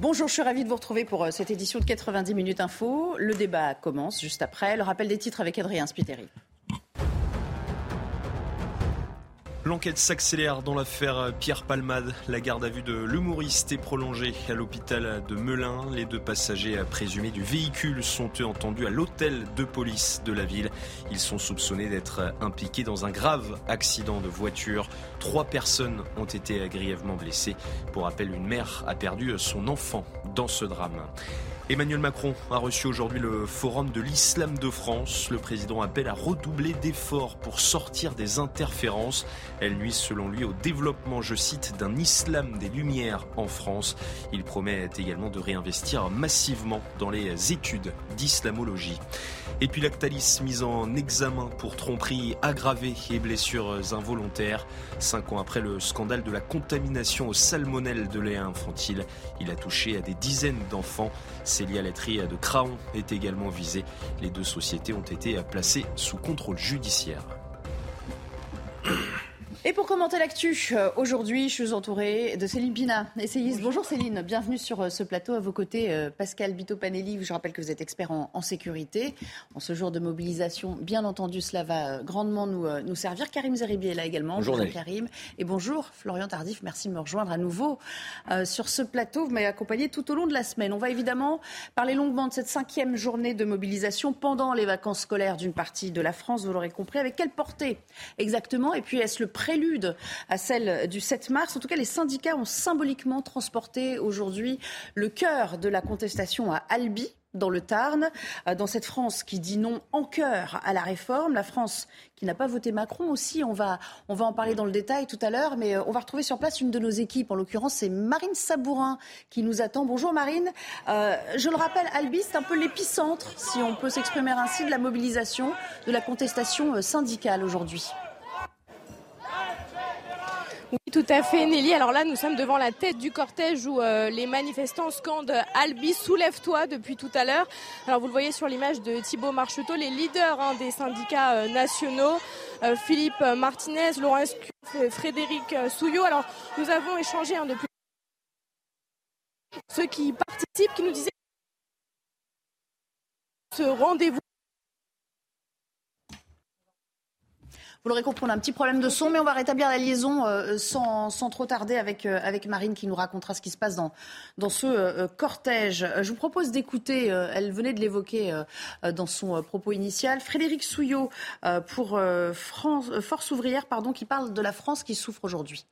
Bonjour, je suis ravie de vous retrouver pour euh, cette édition de 90 minutes info. Le débat commence juste après. Le rappel des titres avec Adrien Spiteri. L'enquête s'accélère dans l'affaire Pierre Palmade. La garde à vue de l'humoriste est prolongée à l'hôpital de Melun. Les deux passagers présumés du véhicule sont entendus à l'hôtel de police de la ville. Ils sont soupçonnés d'être impliqués dans un grave accident de voiture. Trois personnes ont été grièvement blessées. Pour rappel, une mère a perdu son enfant dans ce drame. Emmanuel Macron a reçu aujourd'hui le Forum de l'Islam de France. Le président appelle à redoubler d'efforts pour sortir des interférences. Elles nuisent selon lui au développement, je cite, d'un islam des Lumières en France. Il promet également de réinvestir massivement dans les études d'islamologie. Et puis Lactalis mise en examen pour tromperie aggravée et blessures involontaires. Cinq ans après le scandale de la contamination au salmonelle de lait infantile, il a touché à des dizaines d'enfants. Célia Laiterie de Craon est également visée. Les deux sociétés ont été placées sous contrôle judiciaire. Et pour commenter l'actu, euh, aujourd'hui, je suis entourée de Céline Pina, essayiste. Bonjour. Céline, bienvenue sur euh, ce plateau. À vos côtés, euh, Pascal Bito-Panelli. Je rappelle que vous êtes expert en, sécurité. En ce jour de mobilisation, bien entendu, cela va grandement nous, nous servir. Karim Zeribi est là également. Bonjour, Karim. Et bonjour Florian Tardif. Merci de me rejoindre à nouveau sur ce plateau. Vous m'avez accompagné tout au long de la semaine. On va évidemment parler longuement de cette cinquième journée de mobilisation pendant les vacances scolaires d'une partie de la France. Vous l'aurez compris. Avec quelle portée exactement? Et puis, est-ce le pré prélude à celle du 7 mars. En tout cas, les syndicats ont symboliquement transporté aujourd'hui le cœur de la contestation à Albi, dans le Tarn, euh, dans cette France qui dit non en cœur à la réforme, la France qui n'a pas voté Macron aussi, on va, on va en parler dans le détail tout à l'heure, mais euh, on va retrouver sur place une de nos équipes, en l'occurrence c'est Marine Sabourin qui nous attend. Bonjour Marine, euh, je le rappelle, Albi c'est un peu l'épicentre, si on peut s'exprimer ainsi, de la mobilisation, de la contestation syndicale aujourd'hui. Oui, tout à fait, Nelly. Alors là, nous sommes devant la tête du cortège où euh, les manifestants scandent Albi, soulève-toi depuis tout à l'heure. Alors vous le voyez sur l'image de Thibault Marcheteau, les leaders hein, des syndicats euh, nationaux, euh, Philippe Martinez, Laurent Escuff, Frédéric Souillot. Alors nous avons échangé hein, depuis ceux qui participent, qui nous disaient ce rendez-vous Vous l'aurez compris, on a un petit problème de son, mais on va rétablir la liaison euh, sans, trop tarder avec, euh, avec Marine qui nous racontera ce qui se passe dans, dans ce euh, cortège. Je vous propose d'écouter, elle venait de l'évoquer dans son propos initial, Frédéric Souillot pour France, Force ouvrière pardon, qui parle de la France qui souffre aujourd'hui.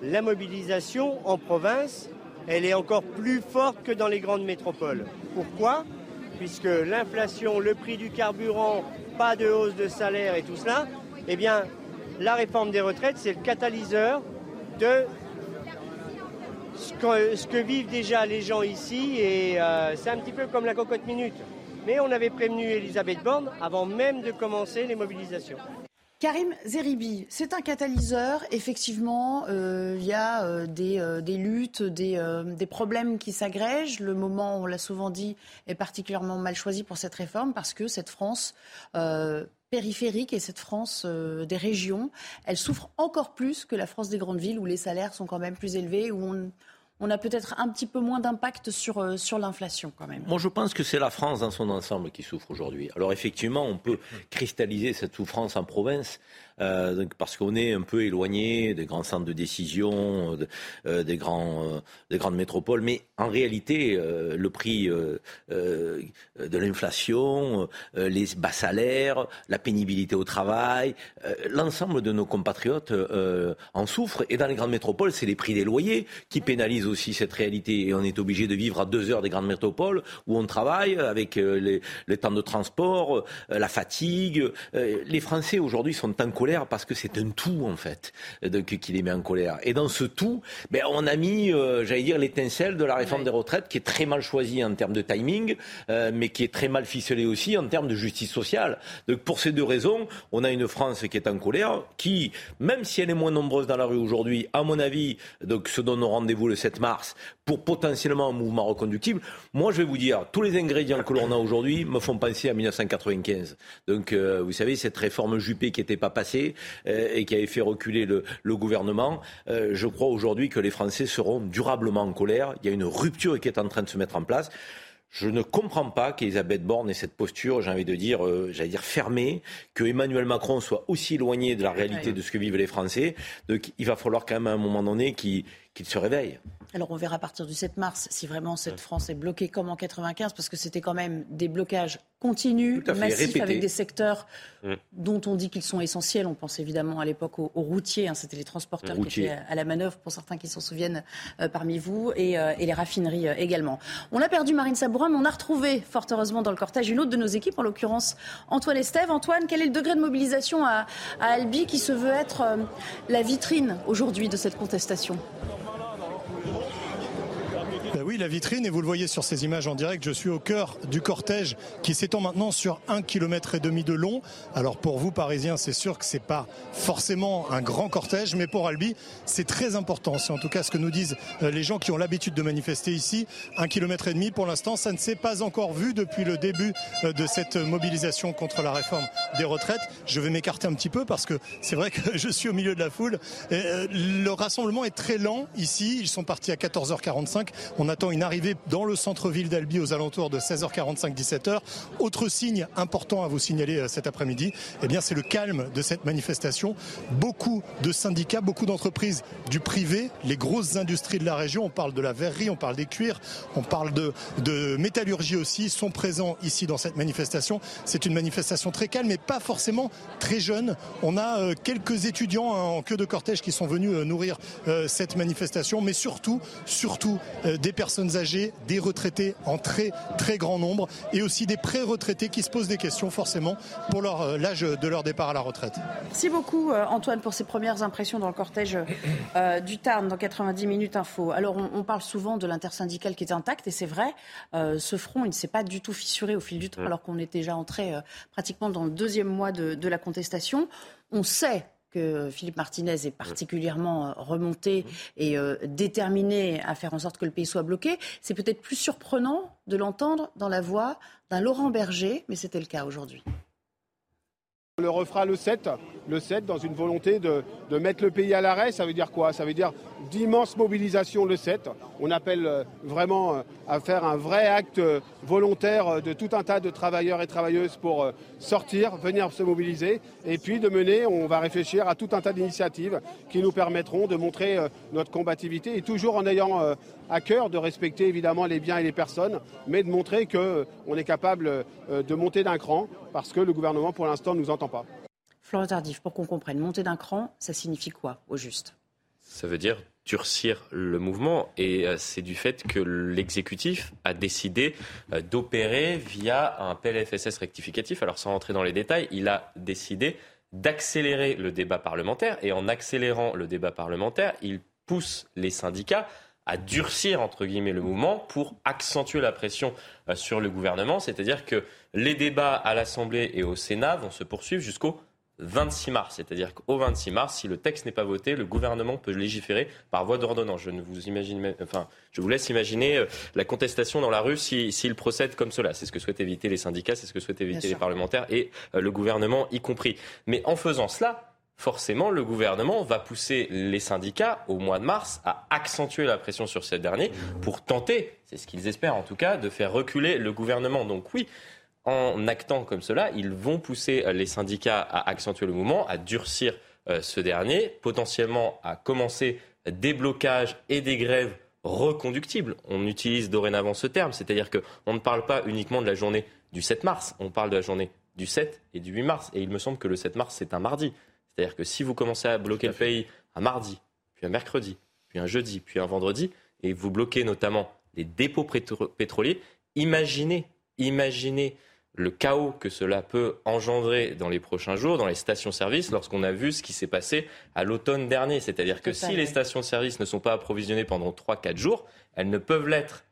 La mobilisation en province, elle est encore plus forte que dans les grandes métropoles. Pourquoi? Puisque l'inflation, le prix du carburant, pas de hausse de salaire et tout cela, eh bien, la réforme des retraites, c'est le catalyseur de ce que, vivent déjà les gens ici. Et euh, c'est un petit peu comme la cocotte minute. Mais on avait prévenu Elisabeth Borne avant même de commencer les mobilisations. Karim Zeribi, c'est un catalyseur. Effectivement, euh, il y a euh, des, luttes, des, des, problèmes qui s'agrègent. Le moment, on l'a souvent dit, est particulièrement mal choisi pour cette réforme parce que cette France périphérique et cette France des régions, elle souffre encore plus que la France des grandes villes où les salaires sont quand même plus élevés, où on, on a peut-être un petit peu moins d'impact sur, euh, sur l'inflation quand même. Moi, je pense que c'est la France dans son ensemble qui souffre aujourd'hui. Alors effectivement, on peut cristalliser cette souffrance en province, euh, parce qu'on est un peu éloigné des grands centres de décision, euh, des, grands, des grandes métropoles. Mais en réalité, le prix de l'inflation, les bas salaires, la pénibilité au travail, l'ensemble de nos compatriotes en souffrent. Et dans les grandes métropoles, c'est les prix des loyers qui pénalisent aussi cette réalité. Et on est obligé de vivre à deux heures des grandes métropoles où on travaille avec les, temps de transport, la fatigue. les Français aujourd'hui sont en colère colère parce que c'est un tout, en fait, qui les met en colère. Et dans ce tout, ben, on a mis, euh, j'allais dire, l'étincelle de la réforme des retraites qui est très mal choisie en termes de timing, euh, mais qui est très mal ficelée aussi en termes de justice sociale. Donc, pour ces deux raisons, on a une France qui est en colère, qui, même si elle est moins nombreuse dans la rue aujourd'hui, à mon avis, donc, se donne rendez-vous le 7 mars pour potentiellement un mouvement reconductible. Moi, je vais vous dire, tous les ingrédients que l'on a aujourd'hui me font penser à 1995. Donc, euh, vous savez, cette réforme Juppé qui n'était pas passée euh, et qui avait fait reculer le, gouvernement, euh, je crois aujourd'hui que les Français seront durablement en colère. Il y a une rupture qui est en train de se mettre en place. Je ne comprends pas qu'Elisabeth Borne ait cette posture, j'ai envie de dire, j'allais dire fermée, que Emmanuel Macron soit aussi éloigné de la réalité de ce que vivent les Français. Donc il va falloir quand même à un moment donné qu'il se réveille. Alors on verra à partir du 7 mars si vraiment cette France est bloquée comme en 95, parce que c'était quand même des blocages continus, massifs, avec des secteurs mm. dont on dit qu'ils sont essentiels. On pense évidemment à l'époque aux, routiers, hein, c'était les transporteurs qui étaient à la manœuvre, pour certains qui s'en souviennent euh, parmi vous, et, euh, les raffineries euh, également. On a perdu Marine Sabourin, mais on a retrouvé, fort heureusement, dans le cortège une autre de nos équipes, en l'occurrence Antoine Estève. Antoine, quel est le degré de mobilisation à Albi qui se veut être la vitrine aujourd'hui de cette contestation? Oui, la vitrine, et vous le voyez sur ces images en direct, je suis au cœur du cortège qui s'étend maintenant sur un kilomètre et demi de long. Alors pour vous, Parisiens, c'est sûr que c'est pas forcément un grand cortège, mais pour Albi, c'est très important. C'est en tout cas ce que nous disent euh, les gens qui ont l'habitude de manifester ici. Un kilomètre et demi, pour l'instant, ça ne s'est pas encore vu depuis le début euh, de cette mobilisation contre la réforme des retraites. Je vais m'écarter un petit peu parce que c'est vrai que je suis au milieu de la foule. Euh, le rassemblement est très lent ici. Ils sont partis à 14h45. On a attend une arrivée dans le centre-ville d'Albi aux alentours de 16h45-17h. Autre signe important à vous signaler euh, cet après-midi, eh bien c'est le calme de cette manifestation. Beaucoup de syndicats, beaucoup d'entreprises du privé, les grosses industries de la région, on parle de la verrerie, on parle des cuirs, on parle de, métallurgie aussi, sont présents ici dans cette manifestation. C'est une manifestation très calme, mais pas forcément très jeune. On a euh, quelques étudiants hein, en queue de cortège qui sont venus euh, nourrir cette manifestation, mais surtout, surtout des personnes personnes âgées, des retraités en très très grand nombre et aussi des pré-retraités qui se posent des questions forcément pour euh, l'âge de leur départ à la retraite. Merci beaucoup euh, Antoine pour ces premières impressions dans le cortège euh, du Tarn dans 90 minutes info. Alors on, parle souvent de l'intersyndical qui est intact et c'est vrai, ce front il ne s'est pas du tout fissuré au fil du temps alors qu'on est déjà entré pratiquement dans le deuxième mois de, de la contestation. On sait que Philippe Martinez est particulièrement euh, remonté et euh, déterminé à faire en sorte que le pays soit bloqué. C'est peut-être plus surprenant de l'entendre dans la voix d'un Laurent Berger, mais c'était le cas aujourd'hui. On le refera le 7, le 7 dans une volonté de, mettre le pays à l'arrêt. Ça veut dire quoi? Ça veut dire d'immenses mobilisations le 7. On appelle euh, vraiment euh, à faire un vrai acte euh, volontaire de tout un tas de travailleurs et travailleuses pour sortir, venir se mobiliser. Et puis de mener, on va réfléchir à tout un tas d'initiatives qui nous permettront de montrer notre combativité et toujours en ayant à cœur de respecter évidemment les biens et les personnes, mais de montrer qu'on est capable de monter d'un cran parce que le gouvernement pour l'instant ne nous entend pas. Florent Tardif, pour qu'on comprenne, monter d'un cran, ça signifie quoi au juste? Ça veut dire durcir le mouvement et euh, c'est du fait que l'exécutif a décidé euh, d'opérer via un PLFSS rectificatif. Alors sans rentrer dans les détails, il a décidé d'accélérer le débat parlementaire et en accélérant le débat parlementaire, il pousse les syndicats à durcir entre guillemets le mouvement pour accentuer la pression euh, sur le gouvernement, c'est-à-dire que les débats à l'Assemblée et au Sénat vont se poursuivre jusqu'au 26 mars. C'est-à-dire qu'au 26 mars, si le texte n'est pas voté, le gouvernement peut légiférer par voie d'ordonnance. Je ne vous imagine, enfin, je vous laisse imaginer euh, la contestation dans la rue s'il si, procède comme cela. C'est ce que souhaitent éviter les syndicats, c'est ce que souhaitent éviter les parlementaires et euh, le gouvernement y compris. Mais en faisant cela, forcément, le gouvernement va pousser les syndicats au mois de mars à accentuer la pression sur ces derniers pour tenter, c'est ce qu'ils espèrent en tout cas, de faire reculer le gouvernement. Donc oui, en actant comme cela, ils vont pousser les syndicats à accentuer le mouvement, à durcir euh, ce dernier, potentiellement à commencer des blocages et des grèves reconductibles. On utilise dorénavant ce terme, c'est-à-dire qu'on ne parle pas uniquement de la journée du 7 mars, on parle de la journée du 7 et du 8 mars. Et il me semble que le 7 mars, c'est un mardi. C'est-à-dire que si vous commencez à bloquer le pays un mardi, puis un mercredi, puis un jeudi, puis un vendredi, et vous bloquez notamment les dépôts pétroliers, imaginez, imaginez le chaos que cela peut engendrer dans les prochains jours dans les stations-service lorsqu'on a vu ce qui s'est passé à l'automne dernier. C'est-à-dire que si les stations-service ne sont pas approvisionnées pendant 3-4 jours, elles ne peuvent l'être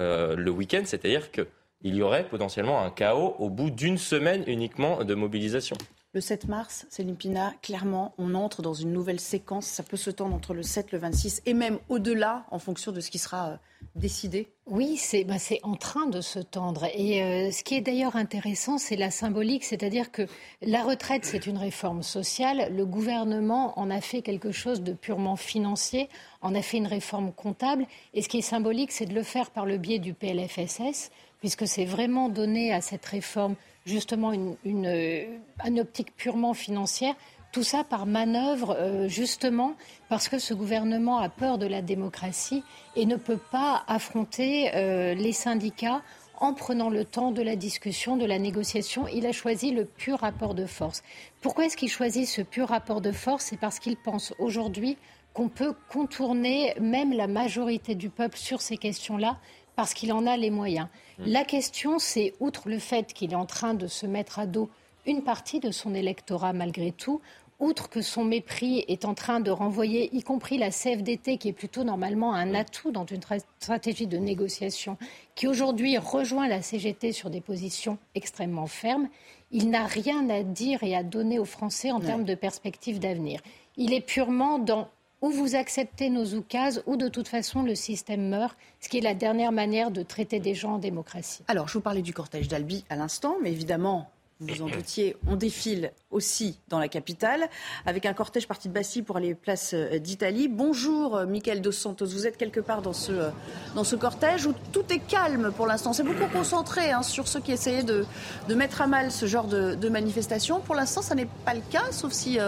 euh, le week-end. C'est-à-dire qu'il y aurait potentiellement un chaos au bout d'une semaine uniquement de mobilisation. Le 7 mars, Céline Pina, clairement, on entre dans une nouvelle séquence. Ça peut se tendre entre le 7, le 26 et même au-delà en fonction de ce qui sera euh, décidé Oui, bah, c'est en train de se tendre. Et euh, ce qui est d'ailleurs intéressant, c'est la symbolique, c'est-à-dire que la retraite, c'est une réforme sociale. Le gouvernement en a fait quelque chose de purement financier, en a fait une réforme comptable. Et ce qui est symbolique, c'est de le faire par le biais du PLFSS, puisque c'est vraiment donné à cette réforme justement une, une, optique purement financière. Tout ça par manœuvre, euh, justement, parce que ce gouvernement a peur de la démocratie et ne peut pas affronter euh, les syndicats en prenant le temps de la discussion, de la négociation. Il a choisi le pur rapport de force. Pourquoi est-ce qu'il choisit ce pur rapport de force? C'est parce qu'il pense aujourd'hui qu'on peut contourner même la majorité du peuple sur ces questions-là parce qu'il en a les moyens. Mm. La question, c'est, outre le fait qu'il est en train de se mettre à dos une partie de son électorat malgré tout, outre que son mépris est en train de renvoyer, y compris la CFDT, qui est plutôt normalement un atout dans une stratégie de négociation, qui aujourd'hui rejoint la CGT sur des positions extrêmement fermes, il n'a rien à dire et à donner aux Français en termes de perspectives d'avenir. Il est purement dans ou vous acceptez nos oukases, ou de toute façon le système meurt, ce qui est la dernière manière de traiter des gens en démocratie. Alors, je vous parlais du cortège d'Albi à l'instant, mais évidemment, vous vous en doutiez, on défile aussi dans la capitale, avec un cortège parti de Bastille pour aller place euh, d'Italie. Bonjour, euh, Michael Dos Santos. Vous êtes quelque part dans ce, euh, dans ce cortège où tout est calme pour l'instant. C'est beaucoup concentré hein, sur ceux qui essayaient de, de, mettre à mal ce genre de, de manifestation. Pour l'instant, ça n'est pas le cas, sauf si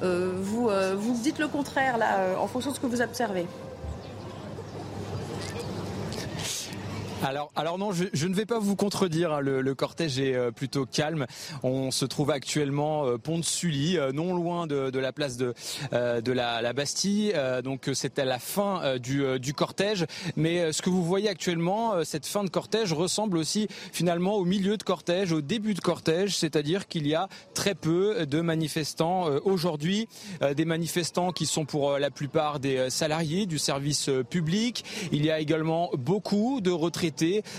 vous, vous dites le contraire, là, en fonction de ce que vous observez. Alors, alors non, je, je, ne vais pas vous contredire. Hein. Le, le, cortège est euh, plutôt calme. On se trouve actuellement euh, pont de Sully, euh, non loin de, de, la place de, de la, la Bastille. Donc c'est à la fin du, du, cortège. Mais ce que vous voyez actuellement, cette fin de cortège ressemble aussi finalement au milieu de cortège, au début de cortège, c'est-à-dire qu'il y a très peu de manifestants aujourd'hui, des manifestants qui sont pour la plupart des salariés du service public. Il y a également beaucoup de retraités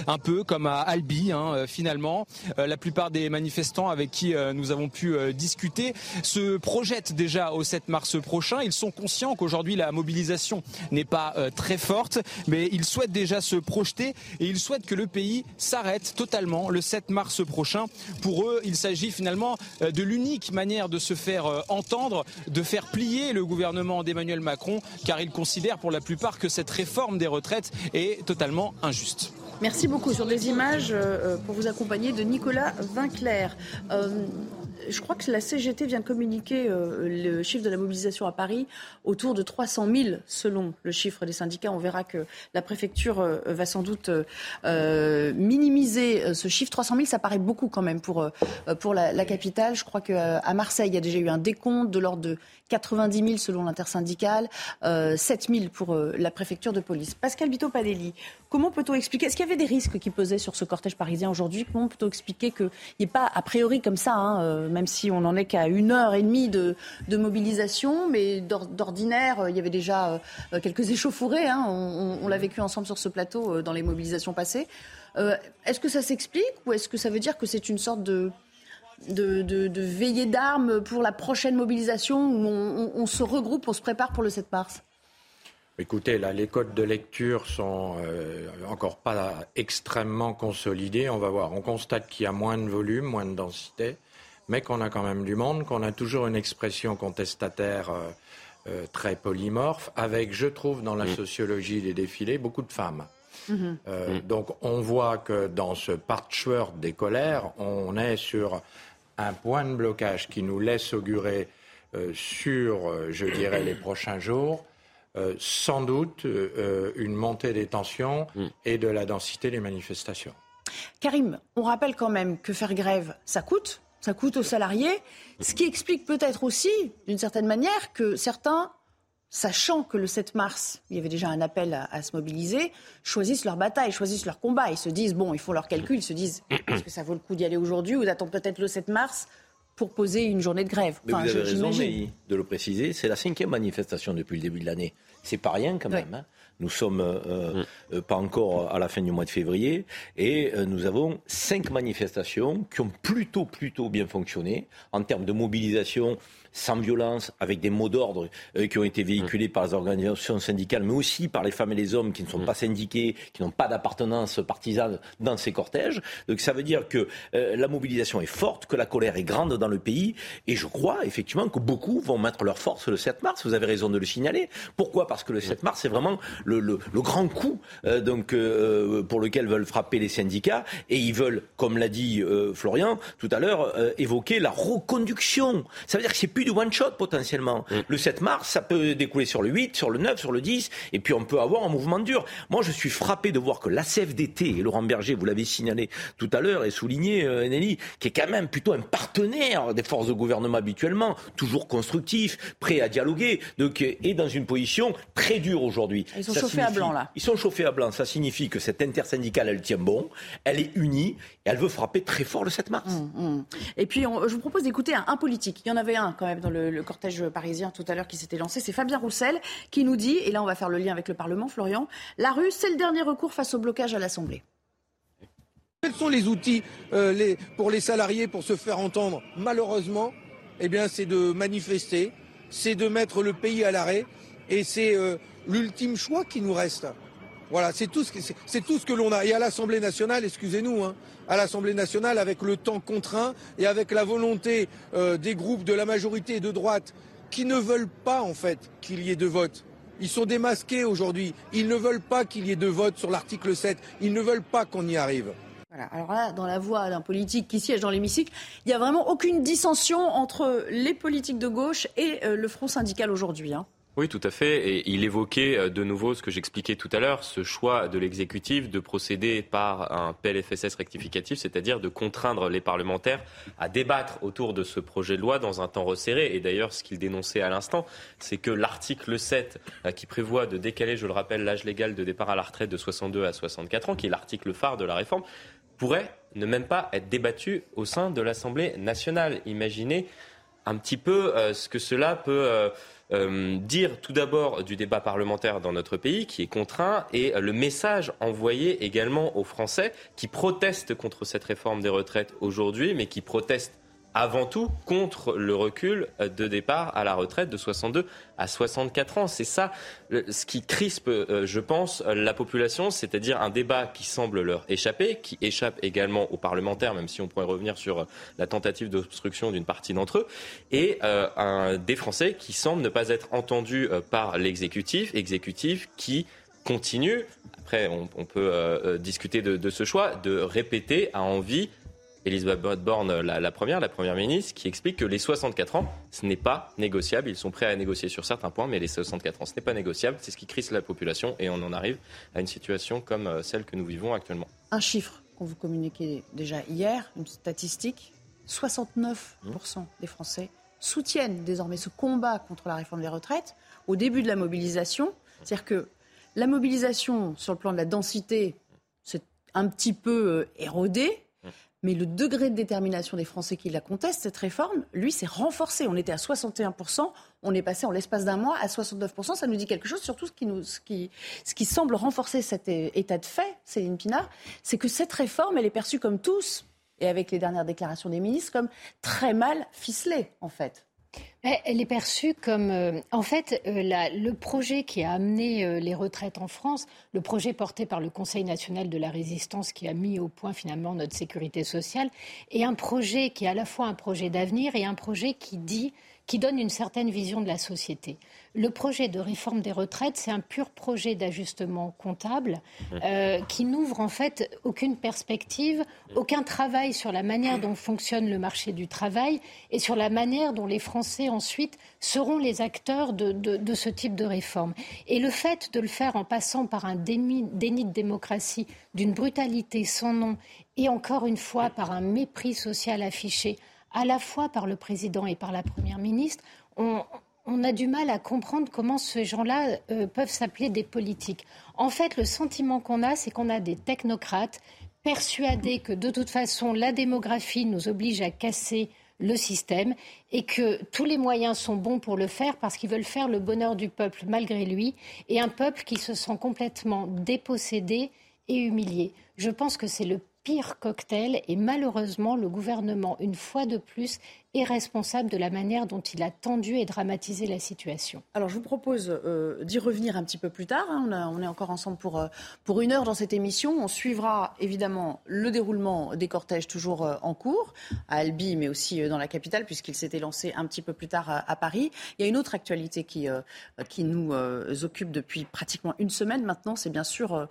un peu comme à Albi hein, euh, finalement. Euh, la plupart des manifestants avec qui euh, nous avons pu discuter se projettent déjà au 7 mars prochain. Ils sont conscients qu'aujourd'hui la mobilisation n'est pas très forte, mais ils souhaitent déjà se projeter et ils souhaitent que le pays s'arrête totalement le 7 mars prochain. Pour eux, il s'agit finalement de l'unique manière de se faire entendre, de faire plier le gouvernement d'Emmanuel Macron, car ils considèrent pour la plupart que cette réforme des retraites est totalement injuste. Merci beaucoup. Sur des images euh, pour vous accompagner de Nicolas Vinclair. Euh, je crois que la CGT vient de communiquer euh, le chiffre de la mobilisation à Paris autour de 300 000 selon le chiffre des syndicats. On verra que la préfecture va sans doute minimiser ce chiffre. 300 000, ça paraît beaucoup quand même pour, pour la, capitale. Je crois qu'à Marseille, il y a déjà eu un décompte de l'ordre de 90 000 selon l'intersyndicale, euh, 7 000 pour euh, la préfecture de police. Pascal Bito-Padelli, comment peut-on expliquer? Est-ce qu'il y avait des risques qui pesaient sur ce cortège parisien aujourd'hui? Comment peut-on expliquer qu'il n'y ait pas, a priori comme ça, hein, euh, même si on n'en est qu'à une heure et demie de, mobilisation, mais d'ordinaire, euh, il y avait déjà quelques échauffourées. Hein, on, on l'a vécu ensemble sur ce plateau dans les mobilisations passées. est-ce que ça s'explique ou est-ce que ça veut dire que c'est une sorte de de, de, veillée d'armes pour la prochaine mobilisation où on, se regroupe, on se prépare pour le 7 mars? Écoutez, là, les codes de lecture sont euh, encore pas extrêmement consolidés. On va voir. On constate qu'il y a moins de volume, moins de densité, mais qu'on a quand même du monde, qu'on a toujours une expression contestataire euh, euh, très polymorphe, avec, je trouve, dans la mm. sociologie des défilés, beaucoup de femmes. Mm-hmm. Mm. Donc on voit que dans ce patchwork des colères, on est sur un point de blocage qui nous laisse augurer euh, sur, euh, je dirais, les prochains jours, euh, sans doute une montée des tensions mm. et de la densité des manifestations. Karim, on rappelle quand même que faire grève, ça coûte, ça coûte aux salariés, ce qui explique peut-être aussi, d'une certaine manière, que certains sachant que le 7 mars, il y avait déjà un appel à, se mobiliser, choisissent leur bataille, choisissent leur combat. Ils se disent, bon, ils font leur calcul, ils se disent, est-ce que ça vaut le coup d'y aller aujourd'hui ou d'attendre peut-être le 7 mars pour poser une journée de grève? Mais vous avez raison de le préciser, c'est la cinquième manifestation depuis le début de l'année. C'est pas rien quand même. Hein. Nous sommes euh, euh, pas encore à la fin du mois de février et euh, nous avons cinq manifestations qui ont plutôt plutôt bien fonctionné en termes de mobilisation sans violence, avec des mots d'ordre euh, qui ont été véhiculés par les organisations syndicales, mais aussi par les femmes et les hommes qui ne sont pas syndiqués, qui n'ont pas d'appartenance partisane dans ces cortèges. Donc ça veut dire que euh, la mobilisation est forte, que la colère est grande dans le pays, et je crois effectivement que beaucoup vont mettre leur force le 7 mars. Vous avez raison de le signaler. Pourquoi? Parce que le 7 mars, c'est vraiment le, le, le, grand coup euh, donc, pour lequel veulent frapper les syndicats, et ils veulent, comme l'a dit Florian tout à l'heure, évoquer la reconduction. Ça veut dire que c'est plus du one-shot potentiellement. Mm. Le 7 mars, ça peut découler sur le 8, sur le 9, sur le 10, et puis on peut avoir un mouvement dur. Moi, je suis frappé de voir que la CFDT, et Laurent Berger, vous l'avez signalé tout à l'heure et souligné, euh, Nelly, qui est quand même plutôt un partenaire des forces de gouvernement habituellement, toujours constructif, prêt à dialoguer, donc, est dans une position très dure aujourd'hui. Ils sont chauffés à blanc, là. Ils sont chauffés à blanc. Ça signifie que cette intersyndicale, elle tient bon, elle est unie, et elle veut frapper très fort le 7 mars. Mm, mm. Et puis, je vous propose d'écouter un, un politique. Il y en avait un quand même dans le, cortège parisien tout à l'heure qui s'était lancé. C'est Fabien Roussel qui nous dit, et là on va faire le lien avec le Parlement, Florian, la rue, c'est le dernier recours face au blocage à l'Assemblée. Quels sont les outils euh, pour les salariés pour se faire entendre? Malheureusement, eh bien, c'est de manifester, c'est de mettre le pays à l'arrêt, et c'est euh, l'ultime choix qui nous reste. Voilà, c'est tout, ce que l'on a. Et à l'Assemblée nationale, excusez-nous, hein, à l'Assemblée nationale, avec le temps contraint et avec la volonté euh, des groupes de la majorité de droite qui ne veulent pas, en fait, qu'il y ait de vote. Ils sont démasqués aujourd'hui. Ils ne veulent pas qu'il y ait de vote sur l'article 7. Ils ne veulent pas qu'on y arrive. Alors là, dans la voix d'un politique qui siège dans l'hémicycle, il n'y a vraiment aucune dissension entre les politiques de gauche et euh, le Front syndical aujourd'hui. Hein. Oui, tout à fait. Et il évoquait euh, de nouveau ce que j'expliquais tout à l'heure, ce choix de l'exécutif de procéder par un PLFSS rectificatif, c'est-à-dire de contraindre les parlementaires à débattre autour de ce projet de loi dans un temps resserré. Et d'ailleurs, ce qu'il dénonçait à l'instant, c'est que l'article 7, euh, qui prévoit de décaler, je le rappelle, l'âge légal de départ à la retraite de 62 à 64 ans, qui est l'article phare de la réforme, pourrait ne même pas être débattu au sein de l'Assemblée nationale. Imaginez un petit peu euh, ce que cela peut euh, dire tout d'abord du débat parlementaire dans notre pays qui est contraint et le message envoyé également aux Français qui protestent contre cette réforme des retraites aujourd'hui, mais qui protestent avant tout contre le recul de départ à la retraite de 62 à 64 ans. C'est ça ce qui crispe, euh, je pense, la population, c'est-à-dire un débat qui semble leur échapper, qui échappe également aux parlementaires, même si on pourrait revenir sur la tentative d'obstruction d'une partie d'entre eux, et euh, un, des Français qui semblent ne pas être entendus euh, par l'exécutif, exécutif qui continue, après on, peut discuter de, de ce choix, de répéter à envie Elisabeth Borne, la, première, la première ministre, qui explique que les 64 ans, ce n'est pas négociable. Ils sont prêts à négocier sur certains points, mais les 64 ans, ce n'est pas négociable. C'est ce qui crise la population et on en arrive à une situation comme euh, celle que nous vivons actuellement. Un chiffre qu'on vous communiquait déjà hier, une statistique 69% des Français soutiennent désormais ce combat contre la réforme des retraites au début de la mobilisation. C'est-à-dire que la mobilisation sur le plan de la densité, c'est un petit peu euh, érodé, mais le degré de détermination des Français qui la contestent, cette réforme, lui, s'est renforcé. On était à 61%, on est passé en l'espace d'un mois à 69%. Ça nous dit quelque chose, surtout ce qui, nous, ce qui, semble renforcer cet état de fait, Céline Pinard, c'est que cette réforme, elle est perçue comme tous, et avec les dernières déclarations des ministres, comme très mal ficelée, en fait. Elle est perçue comme, euh, en fait, euh, le projet qui a amené euh, les retraites en France, le projet porté par le Conseil national de la résistance qui a mis au point finalement notre sécurité sociale, est un projet qui est à la fois un projet d'avenir et un projet qui dit qui donne une certaine vision de la société. Le projet de réforme des retraites, c'est un pur projet d'ajustement comptable mmh. euh, qui n'ouvre en fait aucune perspective, aucun travail sur la manière dont fonctionne le marché du travail et sur la manière dont les Français ensuite seront les acteurs de, de, ce type de réforme. Et le fait de le faire en passant par un déni, déni de démocratie d'une brutalité sans nom et encore une fois par un mépris social affiché à la fois par le président et par la première ministre, on, a du mal à comprendre comment ces gens-là euh, peuvent s'appeler des politiques. En fait, le sentiment qu'on a, c'est qu'on a des technocrates persuadés que de toute façon, la démographie nous oblige à casser le système et que tous les moyens sont bons pour le faire parce qu'ils veulent faire le bonheur du peuple malgré lui et un peuple qui se sent complètement dépossédé et humilié. Je pense que c'est le pire cocktail et malheureusement le gouvernement, une fois de plus, est responsable de la manière dont il a tendu et dramatisé la situation. Alors je vous propose euh, d'y revenir un petit peu plus tard. Hein. On, est encore ensemble pour, euh, pour une heure dans cette émission. On suivra évidemment le déroulement des cortèges toujours euh, en cours à Albi, mais aussi dans la capitale, puisqu'il s'était lancé un petit peu plus tard à, Paris. Il y a une autre actualité qui, qui nous occupe depuis pratiquement une semaine maintenant. C'est bien sûr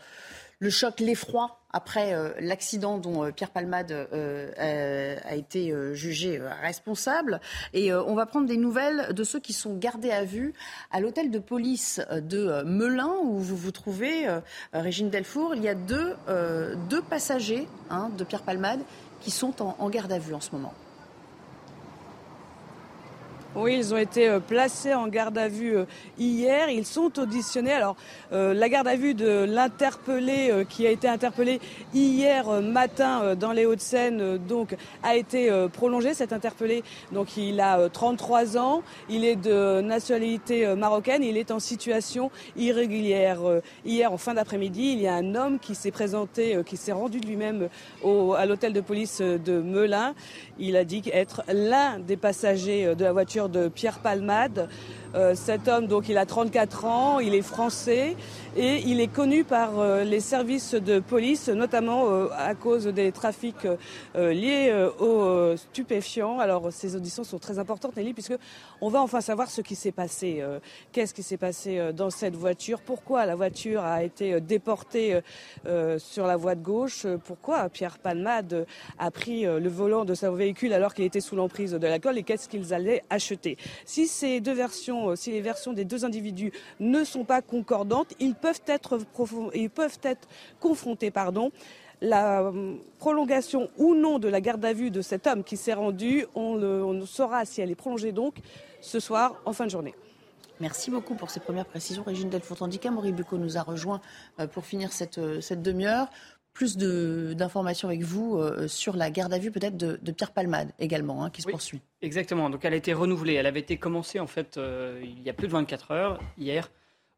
le choc, l'effroi après euh, l'accident dont euh, Pierre Palmade euh, a été jugé responsable. Et on va prendre des nouvelles de ceux qui sont gardés à vue à l'hôtel de police de Melun, où vous vous trouvez, Régine Delfour. Il y a deux, deux passagers hein, de Pierre Palmade qui sont en garde à vue en ce moment. Oui, ils ont été euh, placés en garde à vue euh, hier. Ils sont auditionnés. Alors, euh, la garde à vue de l'interpellé qui a été interpellé hier matin dans les Hauts-de-Seine, donc, a été prolongée. Cet interpellé, donc, il a 33 ans. Il est de nationalité marocaine. Il est en situation irrégulière. Hier, en fin d'après-midi, il y a un homme qui s'est présenté, qui s'est rendu lui-même à l'hôtel de police de Melun. Il a dit être l'un des passagers de la voiture de Pierre Palmade. Euh, cet homme, donc, il a 34 ans, il est français et il est connu par euh, les services de police, notamment euh, à cause des trafics liés aux stupéfiants. Alors, ces auditions sont très importantes, Nelly, puisque on va enfin savoir ce qui s'est passé. Qu'est-ce qui s'est passé dans cette voiture Pourquoi la voiture a été déportée sur la voie de gauche Pourquoi Pierre Palmade a pris le volant de son véhicule alors qu'il était sous l'emprise de l'alcool Et qu'est-ce qu'ils allaient acheter Si ces deux versions euh, si les versions des deux individus ne sont pas concordantes, ils peuvent être, ils peuvent être confrontés. Pardon. La euh, prolongation ou non de la garde à vue de cet homme qui s'est rendu, on, le, saura si elle est prolongée donc ce soir en fin de journée. Merci beaucoup pour ces premières précisions. Régine Delfour-Tandika, Maurice Bucco nous a rejoint euh, pour finir cette, cette demi-heure plus d'informations avec vous euh, sur la garde à vue peut-être de, Pierre Palmade également, hein, qui se poursuit. Exactement. Donc elle a été renouvelée. Elle avait été commencée en fait euh, il y a plus de 24 heures hier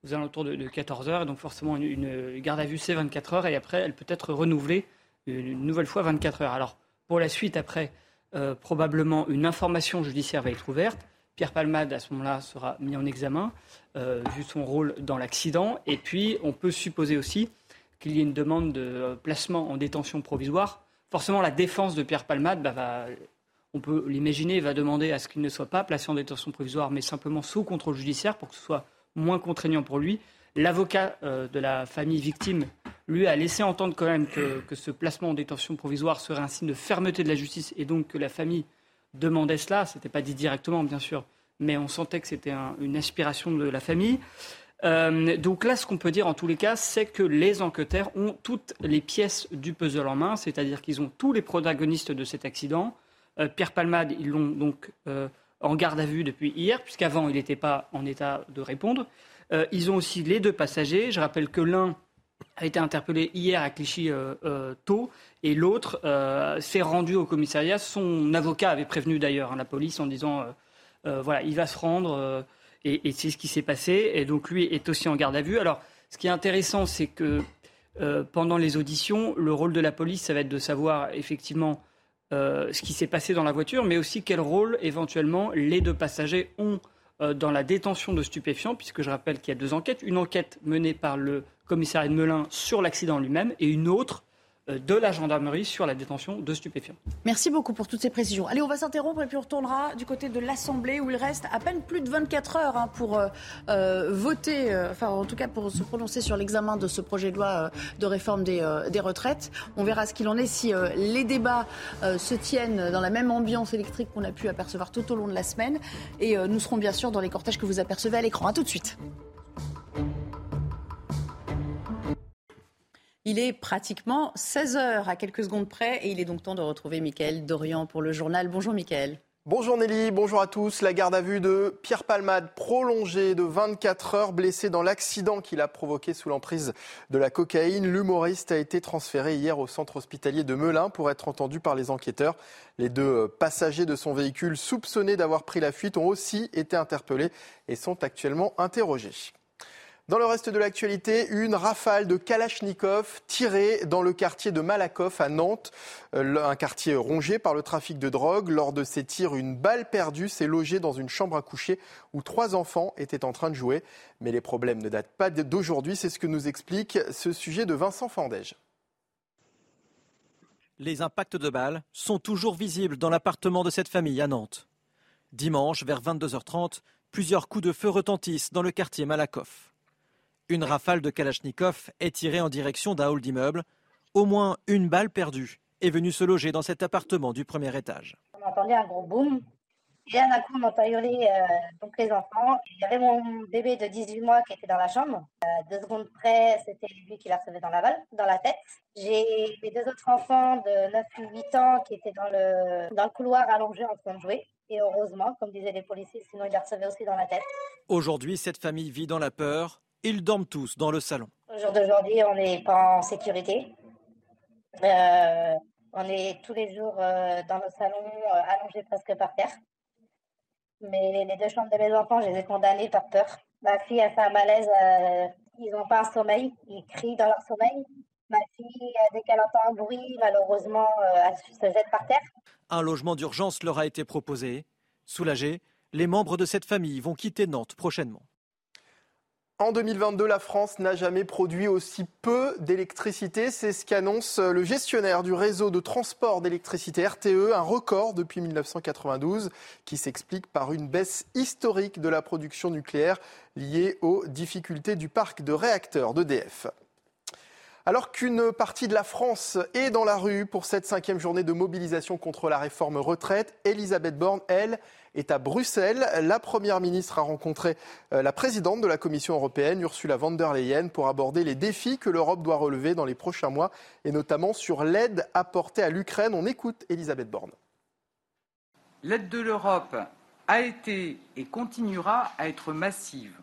aux alentours de, de 14 heures. Donc forcément une, garde à vue c'est 24 heures et après elle peut être renouvelée une, nouvelle fois 24 heures. Alors pour la suite après euh, probablement une information judiciaire va être ouverte. Pierre Palmade, à ce moment-là, sera mis en examen, vu son rôle dans l'accident. Et puis, on peut supposer aussi qu'il y ait une demande de placement en détention provisoire, forcément la défense de Pierre Palmade, bah, va, on peut l'imaginer, va demander à ce qu'il ne soit pas placé en détention provisoire, mais simplement sous contrôle judiciaire pour que ce soit moins contraignant pour lui. L'avocat euh, de la famille victime, lui, a laissé entendre quand même que, ce placement en détention provisoire serait un signe de fermeté de la justice et donc que la famille demandait cela. Ce n'était pas dit directement, bien sûr, mais on sentait que c'était une aspiration de la famille. Euh, donc là, ce qu'on peut dire en tous les cas, c'est que les enquêteurs ont toutes les pièces du puzzle en main, c'est-à-dire qu'ils ont tous les protagonistes de cet accident. Euh, Pierre Palmade, ils l'ont donc euh, en garde à vue depuis hier, puisqu'avant, il n'était pas en état de répondre. ils ont aussi les deux passagers. Je rappelle que l'un a été interpellé hier à Clichy tôt et l'autre s'est rendu au commissariat. Son avocat avait prévenu d'ailleurs hein, la police en disant voilà, il va se rendre. Et, c'est ce qui s'est passé. Et donc lui est aussi en garde à vue. Alors, ce qui est intéressant, c'est que euh, pendant les auditions, le rôle de la police, ça va être de savoir effectivement euh, ce qui s'est passé dans la voiture, mais aussi quel rôle éventuellement les deux passagers ont euh, dans la détention de stupéfiants, puisque je rappelle qu'il y a deux enquêtes. Une enquête menée par le commissariat de sur l'accident lui-même et une autre de la gendarmerie sur la détention de stupéfiants. Merci beaucoup pour toutes ces précisions. Allez, on va s'interrompre et puis on retournera du côté de l'Assemblée où il reste à peine plus de 24 heures hein, pour euh, euh, voter, enfin en tout cas pour se prononcer sur l'examen de ce projet de loi de réforme des, des, retraites. On verra ce qu'il en est si les débats se tiennent dans la même ambiance électrique qu'on a pu apercevoir tout au long de la semaine. Et nous serons bien sûr dans les cortèges que vous apercevez à l'écran. A tout de suite. Il est pratiquement 16 heures à quelques secondes près et il est donc temps de retrouver Mickaël Dorian pour le journal. Bonjour Mickaël. Bonjour Nelly, bonjour à tous. La garde à vue de Pierre Palmade prolongée de 24 heures, blessé dans l'accident qu'il a provoqué sous l'emprise de la cocaïne. L'humoriste a été transféré hier au centre hospitalier de Melun pour être entendu par les enquêteurs. Les deux passagers de son véhicule soupçonnés d'avoir pris la fuite ont aussi été interpellés et sont actuellement interrogés. Dans le reste de l'actualité, une rafale de Kalachnikov tirée dans le quartier de Malakoff à Nantes, euh, un quartier rongé par le trafic de drogue. Lors de ces tirs, une balle perdue s'est logée dans une chambre à coucher où trois enfants étaient en train de jouer. Mais les problèmes ne datent pas d'aujourd'hui, c'est ce que nous explique ce sujet de Vincent Fandège. Les impacts de balles sont toujours visibles dans l'appartement de cette famille à Nantes. Dimanche, vers 22h30, plusieurs coups de feu retentissent dans le quartier Malakoff. Une rafale de Kalachnikov est tirée en direction d'un hall d'immeuble. Au moins une balle perdue est venue se loger dans cet appartement du premier étage. On entendait un gros boom. Et là, d'un coup, on entend hurler euh, donc les enfants. Il y avait mon bébé de 18 mois qui était dans la chambre. Euh, deux secondes près, c'était lui qui la recevait dans la balle, dans la tête. J'ai mes deux autres enfants de 9 ou 8 ans qui étaient dans le, dans le couloir allongé en train de jouer. Et heureusement, comme disaient les policiers, sinon ils la recevaient aussi dans la tête. Aujourd'hui, cette famille vit dans la peur. Ils dorment tous dans le salon. Au jour d'aujourd'hui, on n'est pas en sécurité. Euh, on est tous les jours euh, dans le salon, euh, allongés presque par terre. Mais les deux chambres de mes enfants, je les ai condamnées par peur. Ma fille a fait un malaise, ils n'ont pas un sommeil, ils crient dans leur sommeil. Ma fille, dès qu'elle entend un bruit, malheureusement, elle se jette par terre. Un logement d'urgence leur a été proposé. Soulagés, les membres de cette famille vont quitter Nantes prochainement. En 2022, la France n'a jamais produit aussi peu d'électricité. C'est ce qu'annonce le gestionnaire du réseau de transport d'électricité RTE, un record depuis 1992 qui s'explique par une baisse historique de la production nucléaire liée aux difficultés du parc de réacteurs d'EDF. Alors qu'une partie de la France est dans la rue pour cette cinquième journée de mobilisation contre la réforme retraite, Elisabeth Borne, elle, est à Bruxelles. La Première ministre a rencontré euh, la présidente de la Commission européenne, Ursula von der Leyen, pour aborder les défis que l'Europe doit relever dans les prochains mois, et notamment sur l'aide apportée à l'Ukraine. On écoute Elisabeth Borne. L'aide de l'Europe a été et continuera à être massive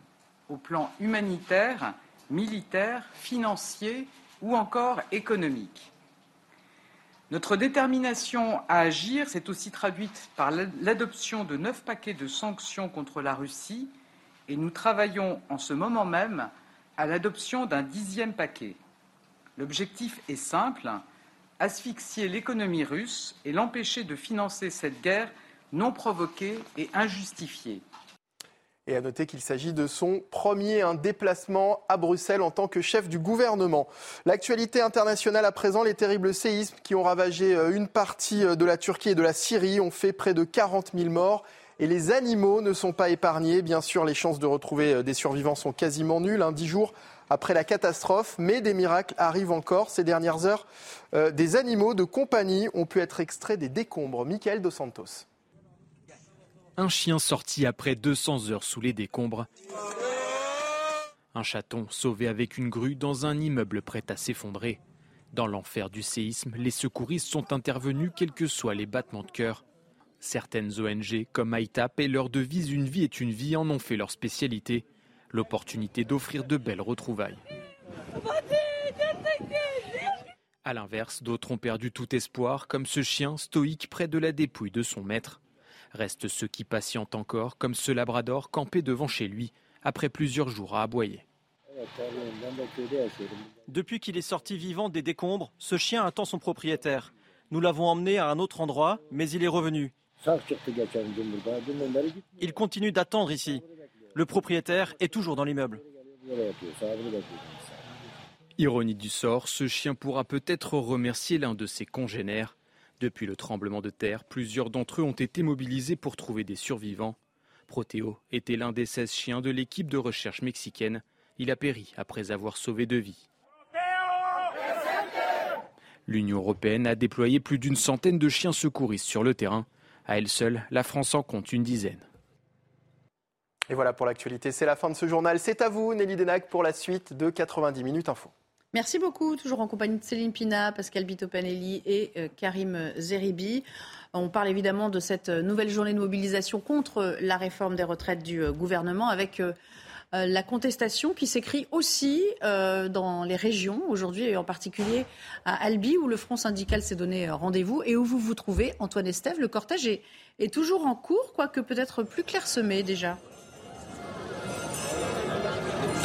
au plan humanitaire, militaire, financier ou encore économique. Notre détermination à agir s'est aussi traduite par l'adoption de neuf paquets de sanctions contre la Russie et nous travaillons en ce moment même à l'adoption d'un dixième paquet. L'objectif est simple asphyxier l'économie russe et l'empêcher de financer cette guerre non provoquée et injustifiée. Et à noter qu'il s'agit de son premier déplacement à Bruxelles en tant que chef du gouvernement. L'actualité internationale à présent, les terribles séismes qui ont ravagé euh, une partie euh, de la Turquie et de la Syrie ont fait près de 40 000 morts. Et les animaux ne sont pas épargnés. Bien sûr, les chances de retrouver euh, des survivants sont quasiment nulles, hein, dix jours après la catastrophe. Mais des miracles arrivent encore. Ces dernières heures, des animaux de compagnie ont pu être extraits des décombres. Michael Dos Santos un chien sorti après 200 heures sous les décombres, un chaton sauvé avec une grue dans un immeuble prêt à s'effondrer. Dans l'enfer du séisme, les secouristes sont intervenus quels que soient les battements de cœur. Certaines ONG, comme ITAP et leur devise Une vie est une vie, en ont fait leur spécialité, l'opportunité d'offrir de belles retrouvailles. A l'inverse, d'autres ont perdu tout espoir, comme ce chien stoïque près de la dépouille de son maître. Restent ceux qui patientent encore, comme ce labrador campé devant chez lui, après plusieurs jours à aboyer. Depuis qu'il est sorti vivant des décombres, ce chien attend son propriétaire. Nous l'avons emmené à un autre endroit, mais il est revenu. Il continue d'attendre ici. Le propriétaire est toujours dans l'immeuble. Ironie du sort, ce chien pourra peut-être remercier l'un de ses congénères depuis le tremblement de terre, plusieurs d'entre eux ont été mobilisés pour trouver des survivants. Proteo était l'un des 16 chiens de l'équipe de recherche mexicaine. Il a péri après avoir sauvé deux vies. L'Union européenne a déployé plus d'une centaine de chiens secouristes sur le terrain. À elle seule, la France en compte une dizaine. Et voilà pour l'actualité, c'est la fin de ce journal. C'est à vous, Nelly Denac, pour la suite de 90 minutes info. Merci beaucoup, toujours en compagnie de Céline Pina, Pascal Bitopanelli et euh, Karim Zeribi. On parle évidemment de cette nouvelle journée de mobilisation contre la réforme des retraites du euh, gouvernement avec euh, la contestation qui s'écrit aussi dans les régions, aujourd'hui et en particulier à Albi, où le Front syndical s'est donné rendez-vous et où vous vous trouvez, Antoine Estève. Le cortège est toujours en cours, quoique peut-être plus clairsemé déjà.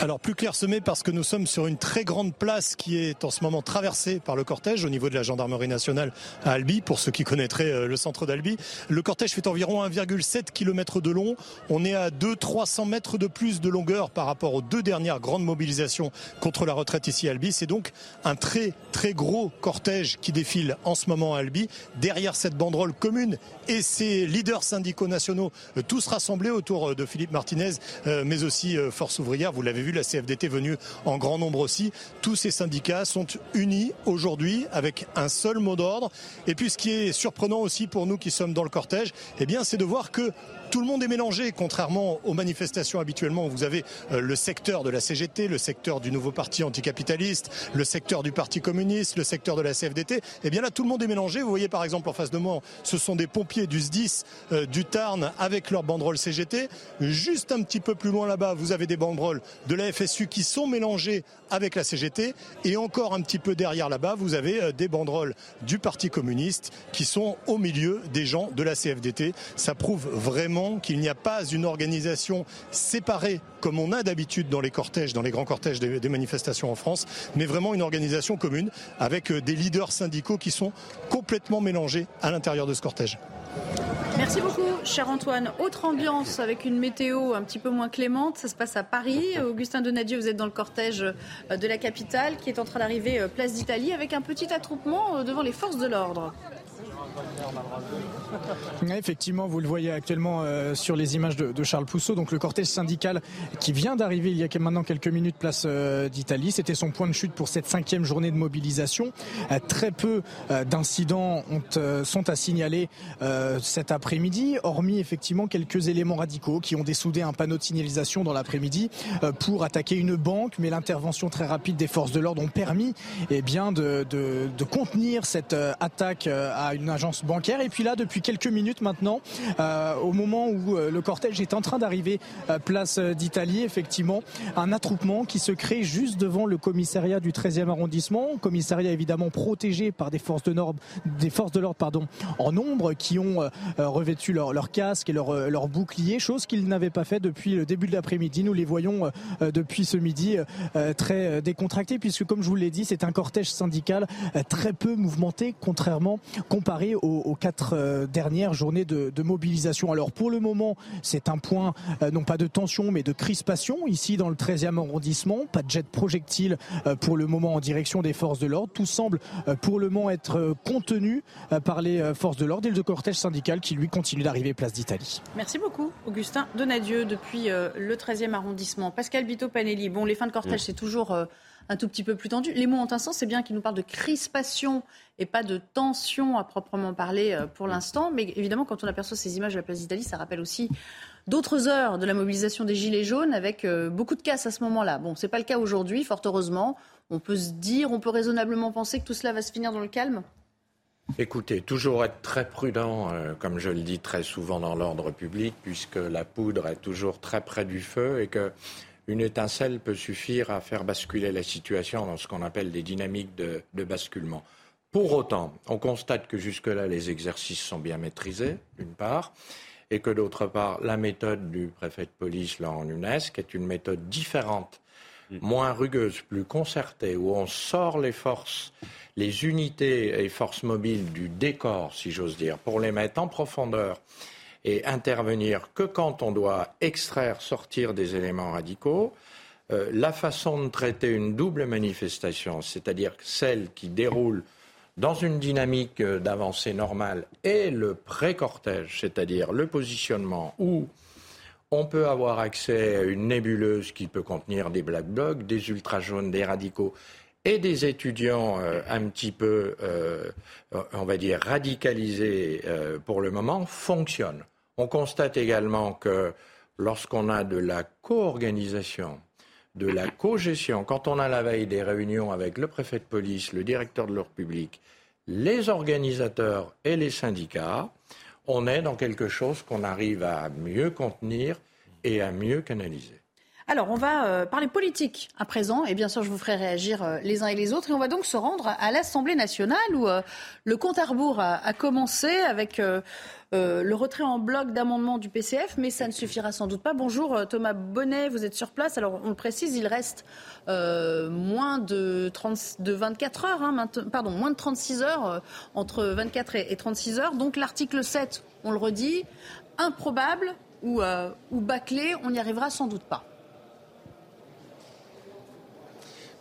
Alors plus clairsemé parce que nous sommes sur une très grande place qui est en ce moment traversée par le cortège au niveau de la gendarmerie nationale à Albi, pour ceux qui connaîtraient euh, le centre d'Albi. Le cortège fait environ 1,7 km de long. On est à 200-300 mètres de plus de longueur par rapport aux deux dernières grandes mobilisations contre la retraite ici à Albi. C'est donc un très très gros cortège qui défile en ce moment à Albi. Derrière cette banderole commune et ses leaders syndicaux nationaux, euh, tous rassemblés autour euh, de Philippe Martinez, mais aussi Force ouvrière. Vous l'avez vu, la CFDT venue en grand nombre aussi. Tous ces syndicats sont unis aujourd'hui avec un seul mot d'ordre. Et puis ce qui est surprenant aussi pour nous qui sommes dans le cortège, eh bien, c'est de voir que tout le monde est mélangé, contrairement aux manifestations habituellement vous avez euh, le secteur de la CGT, le secteur du nouveau parti anticapitaliste, le secteur du Parti communiste, le secteur de la CFDT. Eh bien là, tout le monde est mélangé. Vous voyez par exemple en face de moi, ce sont des pompiers du SDIS, euh, du Tarn, avec leur banderole CGT. Juste un petit peu plus loin là-bas, vous avez des banderoles de la FSU qui sont mélangées avec la CGT. Et encore un petit peu derrière là-bas, vous avez euh, des banderoles du Parti communiste qui sont au milieu des gens de la CFDT. Ça prouve vraiment qu'il n'y a pas une organisation séparée comme on a d'habitude dans les cortèges, dans les grands cortèges des, manifestations en France, mais vraiment une organisation commune avec euh, des leaders syndicaux qui sont complètement mélangés à l'intérieur de ce cortège. Merci beaucoup, cher Antoine. Autre ambiance avec une météo un petit peu moins clémente. Ça se passe à Paris. Augustin Donadieu, vous êtes dans le cortège euh, de la capitale qui est en train d'arriver euh, place d'Italie avec un petit attroupement devant les forces de l'ordre. Effectivement, vous le voyez actuellement euh, sur les images de, Charles Pousseau, donc le cortège syndical qui vient d'arriver il y a maintenant quelques minutes place euh, d'Italie. C'était son point de chute pour cette cinquième journée de mobilisation. Euh, très peu d'incidents sont à signaler cet après-midi, hormis effectivement quelques éléments radicaux qui ont dessoudé un panneau de signalisation dans l'après-midi pour attaquer une banque, mais l'intervention très rapide des forces de l'ordre ont permis eh bien, de, de contenir cette attaque à une agence Et puis là, depuis quelques minutes maintenant, euh, au moment où euh, le cortège est en train d'arriver euh, place d'Italie, effectivement, un attroupement qui se crée juste devant le commissariat du 13e arrondissement, commissariat évidemment protégé par des forces de l'ordre, des forces de l'ordre pardon, en nombre qui ont revêtu leur, leur casque et leur, leur bouclier, chose qu'ils n'avaient pas fait depuis le début de l'après-midi. Nous les voyons depuis ce midi très décontractés puisque comme je vous l'ai dit, c'est un cortège syndical très peu mouvementé contrairement comparé aux, quatre euh, dernières journées de, mobilisation. Alors pour le moment, c'est un point euh, non pas de tension mais de crispation ici dans le 13e arrondissement. Pas de jet de projectiles euh, pour le moment en direction des forces de l'ordre. Tout semble pour le moment être contenu par les forces de l'ordre et le cortège syndical qui lui continue d'arriver place d'Italie. Merci beaucoup Augustin Donadieu depuis le 13e arrondissement. Pascal Bito Panelli, bon les fins de cortège c'est toujours un tout petit peu plus tendu. Les mots ont un sens, c'est bien qu'ils nous parlent de crispation et pas de tension à proprement parler euh, pour l'instant. Mais évidemment, quand on aperçoit ces images de la place d'Italie, ça rappelle aussi d'autres heures de la mobilisation des Gilets jaunes avec euh, beaucoup de casse à ce moment-là. Bon, ce n'est pas le cas aujourd'hui, fort heureusement. On peut se dire, on peut raisonnablement penser que tout cela va se finir dans le calme? Écoutez, toujours être très prudent, euh, comme je le dis très souvent dans l'ordre public, puisque la poudre est toujours très près du feu et que une étincelle peut suffire à faire basculer la situation dans ce qu'on appelle des dynamiques de, basculement. Pour autant, on constate que jusque-là, les exercices sont bien maîtrisés, d'une part, et que d'autre part, la méthode du préfet de police, Laurent Nunes, qui est une méthode différente, mm. moins rugueuse, plus concertée, où on sort les forces, les unités et forces mobiles du décor, si j'ose dire, pour les mettre en profondeur et intervenir que quand on doit extraire, sortir des éléments radicaux. Euh, la façon de traiter une double manifestation, c'est-à-dire celle qui déroule dans une dynamique euh, d'avancée normale et le pré-cortège, c'est-à-dire le positionnement où on peut avoir accès à une nébuleuse qui peut contenir des black blocs, des ultra-jaunes, des radicaux et des étudiants euh, un petit peu, on va dire, radicalisés pour le moment, fonctionne. On constate également que lorsqu'on a de la co-organisation de la co-gestion. Quand on a la veille des réunions avec le préfet de police, le directeur de l'ordre public, les organisateurs et les syndicats, on est dans quelque chose qu'on arrive à mieux contenir et à mieux canaliser. Alors, on va euh, parler politique à présent, et bien sûr, je vous ferai réagir euh, les uns et les autres. Et on va donc se rendre à l'Assemblée nationale où euh, le compte à rebours a, commencé avec le retrait en bloc d'amendements du PCF, mais ça ne suffira sans doute pas. Bonjour Thomas Bonnet, vous êtes sur place. Alors, on le précise, il reste moins de, 30, de 24 heures, hein, pardon, moins de 36 heures, entre 24 et, et 36 heures. Donc, l'article 7, on le redit, improbable ou, ou bâclé, on n'y arrivera sans doute pas.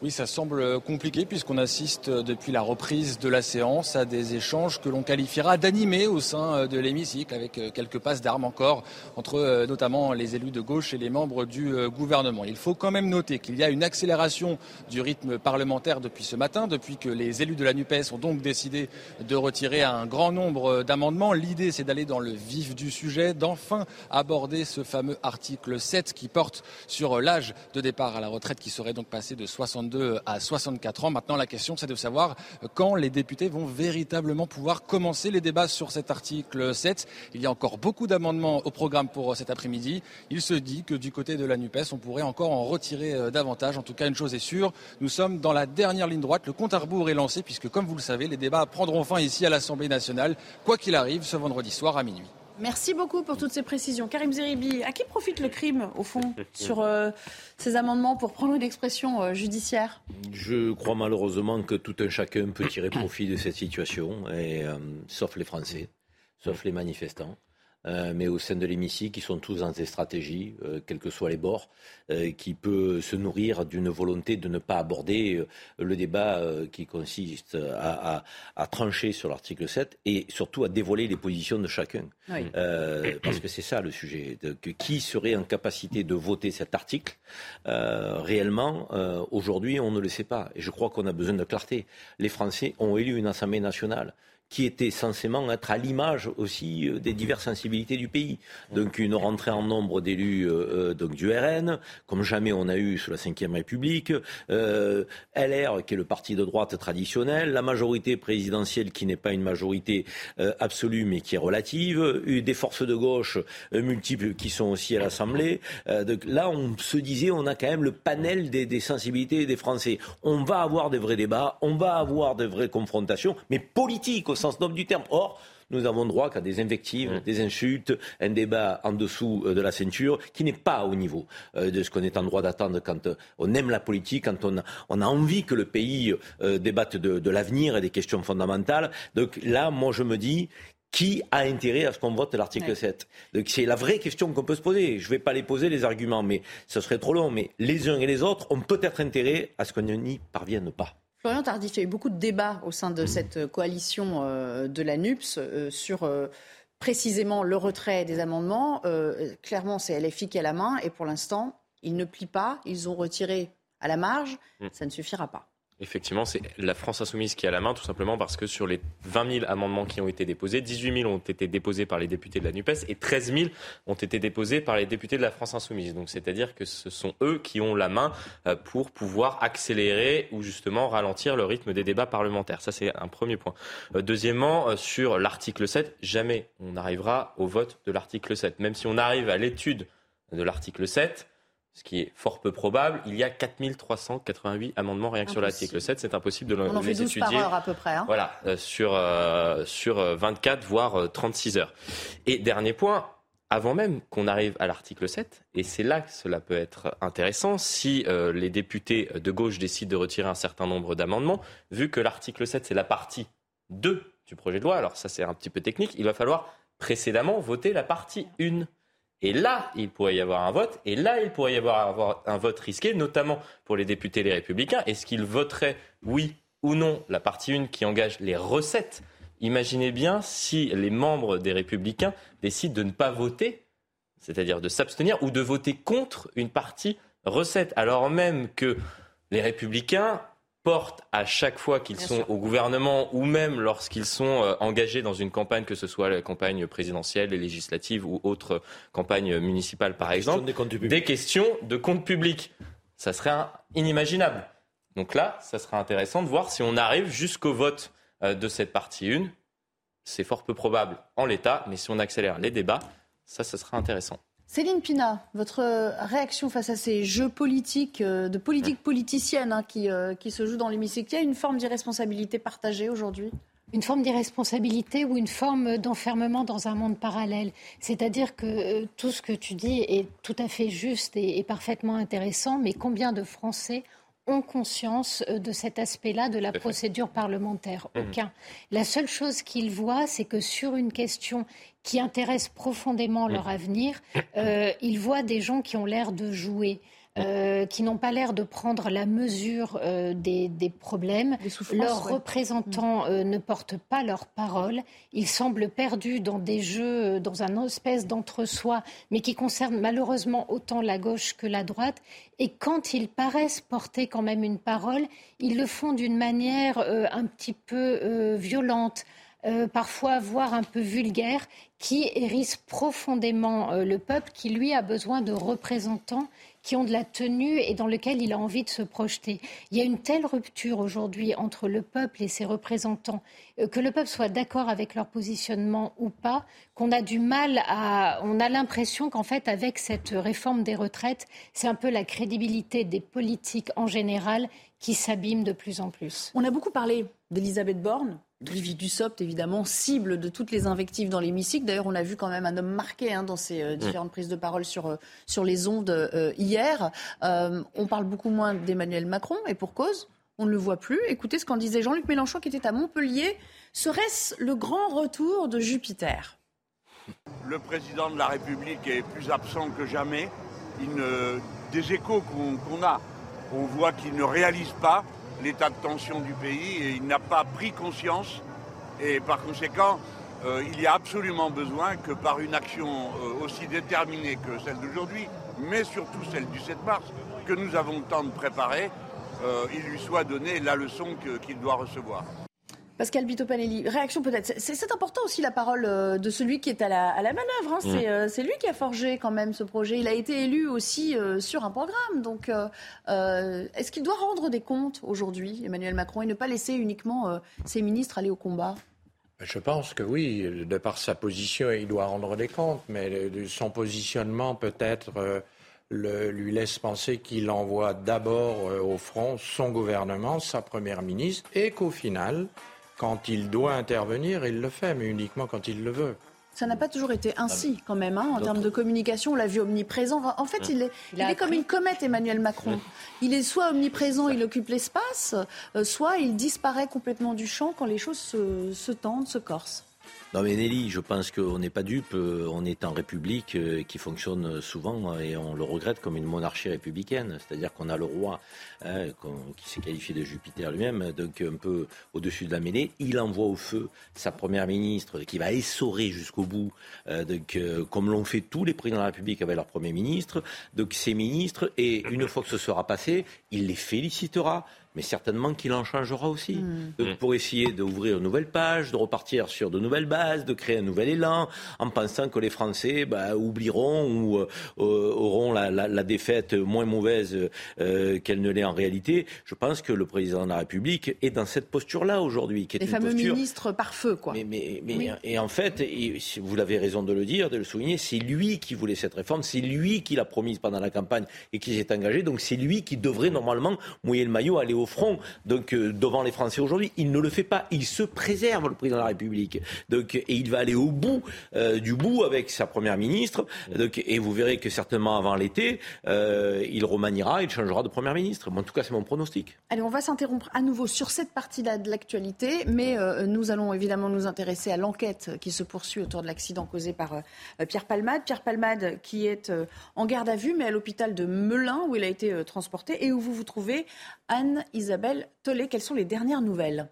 Oui, ça semble compliqué puisqu'on assiste depuis la reprise de la séance à des échanges que l'on qualifiera d'animés au sein euh, de l'hémicycle avec euh, quelques passes d'armes encore entre euh, notamment les élus de gauche et les membres du gouvernement. Il faut quand même noter qu'il y a une accélération du rythme parlementaire depuis ce matin, depuis que les élus de la NUPES ont donc décidé de retirer un grand nombre d'amendements. L'idée, c'est d'aller dans le vif du sujet, d'enfin aborder ce fameux article 7 qui porte sur l'âge de départ à la retraite qui serait donc passé de 62 à 64 ans. Maintenant, la question, c'est de savoir quand les députés vont véritablement pouvoir commencer les débats sur cet article 7. Il y a encore beaucoup d'amendements au programme pour cet après-midi. Il se dit que du côté de la NUPES, on pourrait encore en retirer euh, davantage. En tout cas, une chose est sûre, nous sommes dans la dernière ligne droite. Le compte à rebours est lancé puisque, comme vous le savez, les débats prendront fin ici à l'Assemblée nationale, quoi qu'il arrive, ce vendredi soir à minuit. Merci beaucoup pour toutes ces précisions. Karim Zeribi, à qui profite le crime, au fond, sur euh, ces amendements, pour prendre une expression euh, judiciaire? Je crois malheureusement que tout un chacun peut tirer profit de cette situation, et, euh, sauf les Français, sauf les manifestants. Euh, mais au sein de l'hémicycle, qui sont tous dans des stratégies, euh, quels que soient les bords, euh, qui peut se nourrir d'une volonté de ne pas aborder le débat qui consiste à, trancher sur l'article 7 et surtout à dévoiler les positions de chacun. parce que c'est ça le sujet. De, qui serait en capacité de voter cet article Réellement, aujourd'hui, on ne le sait pas. Et je crois qu'on a besoin de clarté. Les Français ont élu une Assemblée nationale qui était censément être à l'image aussi euh, des diverses sensibilités du pays. Donc une rentrée en nombre d'élus euh, euh, donc du RN, comme jamais on a eu sous la Ve République, LR qui est le parti de droite traditionnel, la majorité présidentielle qui n'est pas une majorité absolue mais qui est relative, des forces de gauche multiples qui sont aussi à l'Assemblée. donc là, on se disait, on a quand même le panel des, des sensibilités des Français. On va avoir des vrais débats, on va avoir des vraies confrontations, mais politiques au sens noble du terme. Or, nous avons droit qu'à des invectives, mmh. des insultes, un débat en dessous euh, de la ceinture qui n'est pas au niveau euh, de ce qu'on est en droit d'attendre quand euh, on aime la politique, quand on a, on a envie que le pays débatte de, l'avenir et des questions fondamentales. Donc là, moi, je me dis, qui a intérêt à ce qu'on vote l'article 7 Donc c'est la vraie question qu'on peut se poser. Je ne vais pas les poser les arguments, mais ce serait trop long. Mais les uns et les autres ont peut-être intérêt à ce qu'on n'y parvienne pas. Florian Tardif, il y a eu beaucoup de débats au sein de cette coalition euh, de la NUPS euh, sur euh, précisément le retrait des amendements. clairement, c'est LFI qui a la main et pour l'instant, ils ne plient pas. Ils ont retiré à la marge. Mm. Ça ne suffira pas. Effectivement, c'est la France insoumise qui a la main, tout simplement parce que sur les 20 000 amendements qui ont été déposés, 18 000 ont été déposés par les députés de la NUPES et 13 000 ont été déposés par les députés de la France insoumise. Donc c'est-à-dire que ce sont eux qui ont la main euh, pour pouvoir accélérer ou justement ralentir le rythme des débats parlementaires. Ça, c'est un premier point. Euh, deuxièmement, euh, sur l'article 7, jamais on n'arrivera au vote de l'article 7. Même si on arrive à l'étude de l'article 7, ce qui est fort peu probable. Il y a 4388 amendements rien que sur l'article 7. C'est impossible de On en les fait 12 étudier. Par heure à peu près. Hein. Voilà, euh, sur, euh, sur 24, voire 36 euh, heures. Et dernier point, avant même qu'on arrive à l'article 7, et c'est là que cela peut être intéressant, si les députés de gauche décident de retirer un certain nombre d'amendements, vu que l'article 7, c'est la partie 2 du projet de loi, alors ça c'est un petit peu technique, il va falloir précédemment voter la partie 1. Et là, il pourrait y avoir un vote. Et là, il pourrait y avoir un vote risqué, notamment pour les députés les républicains. Est-ce qu'ils voteraient oui ou non la partie 1 qui engage les recettes? Imaginez bien si les membres des républicains décident de ne pas voter, c'est-à-dire de s'abstenir ou de voter contre une partie recette, alors même que les républicains portent à chaque fois qu'ils sont au gouvernement ou même lorsqu'ils sont euh, engagés dans une campagne, que ce soit la campagne présidentielle, les législatives ou autre campagne municipale par exemple, des, questions de compte public. Ça serait inimaginable. Donc là, ça serait intéressant de voir si on arrive jusqu'au vote euh, de cette partie 1. C'est fort peu probable en l'état, mais si on accélère les débats, ça, ça sera intéressant. Céline Pina, votre réaction face à ces jeux politiques, euh, de politique politicienne hein, qui, euh, qui se jouent dans l'hémicycle, il y a une forme d'irresponsabilité partagée aujourd'hui? Une forme d'irresponsabilité ou une forme d'enfermement dans un monde parallèle. C'est-à-dire que tout ce que tu dis est tout à fait juste et, et parfaitement intéressant, mais combien de Français ont conscience euh, de cet aspect-là de la procédure parlementaire? Mmh. Aucun. La seule chose qu'ils voient, c'est que sur une question qui intéresse profondément leur avenir, euh, ils voient des gens qui ont l'air de jouer. Euh, qui n'ont pas l'air de prendre la mesure euh, des, problèmes. Leurs représentants euh, ne portent pas leur parole. Ils semblent perdus dans des jeux, dans un espèce d'entre-soi, mais qui concernent malheureusement autant la gauche que la droite. Et quand ils paraissent porter quand même une parole, ils le font d'une manière un petit peu violente. Parfois voire un peu vulgaire, qui hérisse profondément le peuple, qui lui a besoin de représentants qui ont de la tenue et dans lequel il a envie de se projeter. Il y a une telle rupture aujourd'hui entre le peuple et ses représentants, euh, que le peuple soit d'accord avec leur positionnement ou pas, qu'on a du mal à. On a l'impression qu'en fait, avec cette réforme des retraites, c'est un peu la crédibilité des politiques en général qui s'abîme de plus en plus. On a beaucoup parlé d'Elisabeth Borne, Olivier Dussopt, évidemment, cible de toutes les invectives dans l'hémicycle. D'ailleurs, on a vu quand même un homme marqué hein, dans ses euh, différentes prises de parole sur, euh, sur les ondes euh, hier. on parle beaucoup moins d'Emmanuel Macron, et pour cause, on ne le voit plus. Écoutez ce qu'en disait Jean-Luc Mélenchon, qui était à Montpellier. Serait-ce le grand retour de Jupiter? Le président de la République est plus absent que jamais. des échos qu'on a, on voit qu'il ne réalise pas l'état de tension du pays et il n'a pas pris conscience. Et par conséquent, euh, il y a absolument besoin que par une action euh, aussi déterminée que celle d'aujourd'hui, mais surtout celle du 7 mars, que nous avons le temps de préparer, euh, il lui soit donné la leçon qu'il doit recevoir. Pascal Bitopanelli, réaction peut-être. C'est important aussi la parole euh, de celui qui est à la, manœuvre. Hein. Mm. Euh, c'est lui qui a forgé quand même ce projet. Il a été élu aussi euh, sur un programme. Donc, est-ce qu'il doit rendre des comptes aujourd'hui, Emmanuel Macron, et ne pas laisser uniquement ses ministres aller au combat? Je pense que oui, de par sa position, il doit rendre des comptes, mais son positionnement peut-être lui laisse penser qu'il envoie d'abord au front son gouvernement, sa première ministre, et qu'au final, quand il doit intervenir, il le fait, mais uniquement quand il le veut. Ça n'a pas toujours été ainsi, quand même, hein, en termes de communication. On l'a vu omniprésent. En fait, il est, il est comme une comète, Emmanuel Macron. Il est soit omniprésent, il occupe l'espace, euh, soit il disparaît complètement du champ quand les choses se, se tendent, se corsent. Non mais Nelly, je pense qu'on n'est pas dupe. Euh, on est en République euh, qui fonctionne souvent et on le regrette comme une monarchie républicaine. C'est-à-dire qu'on a le roi hein, qui s'est qualifié de Jupiter lui-même, donc un peu au-dessus de la mêlée. Il envoie au feu sa première ministre qui va essorer jusqu'au bout, euh, donc, comme l'ont fait tous les présidents de la République avec leur premier ministre. Donc ces ministres, et une fois que ce sera passé, il les félicitera mais certainement qu'il en changera aussi. Hmm. pour essayer d'ouvrir une nouvelle page, de repartir sur de nouvelles bases, de créer un nouvel élan, en pensant que les Français bah, oublieront ou euh, auront la, défaite moins mauvaise euh, qu'elle ne l'est en réalité. Je pense que le président de la République est dans cette posture-là aujourd'hui. Les fameux ministres par feu, quoi. Mais, mais, Et en fait, et vous l'avez raison de le dire, de le souligner, c'est lui qui voulait cette réforme, c'est lui qui l'a promise pendant la campagne et qui s'est engagé, donc c'est lui qui devrait normalement mouiller le maillot, aller au au front donc, euh, devant les Français aujourd'hui. Il ne le fait pas. Il se préserve, le président de la République. Donc, et il va aller au bout euh, du bout avec sa première ministre. Donc, et vous verrez que certainement avant l'été, euh, il remaniera, il changera de première ministre. en tout cas, c'est mon pronostic. Allez, on va s'interrompre à nouveau sur cette partie-là de l'actualité, mais nous allons évidemment nous intéresser à l'enquête qui se poursuit autour de l'accident causé par Pierre Palmade. Pierre Palmade qui est en garde à vue, mais à l'hôpital de Melun où il a été transporté et où vous vous trouvez, Anne Isabelle Tollet, quelles sont les dernières nouvelles?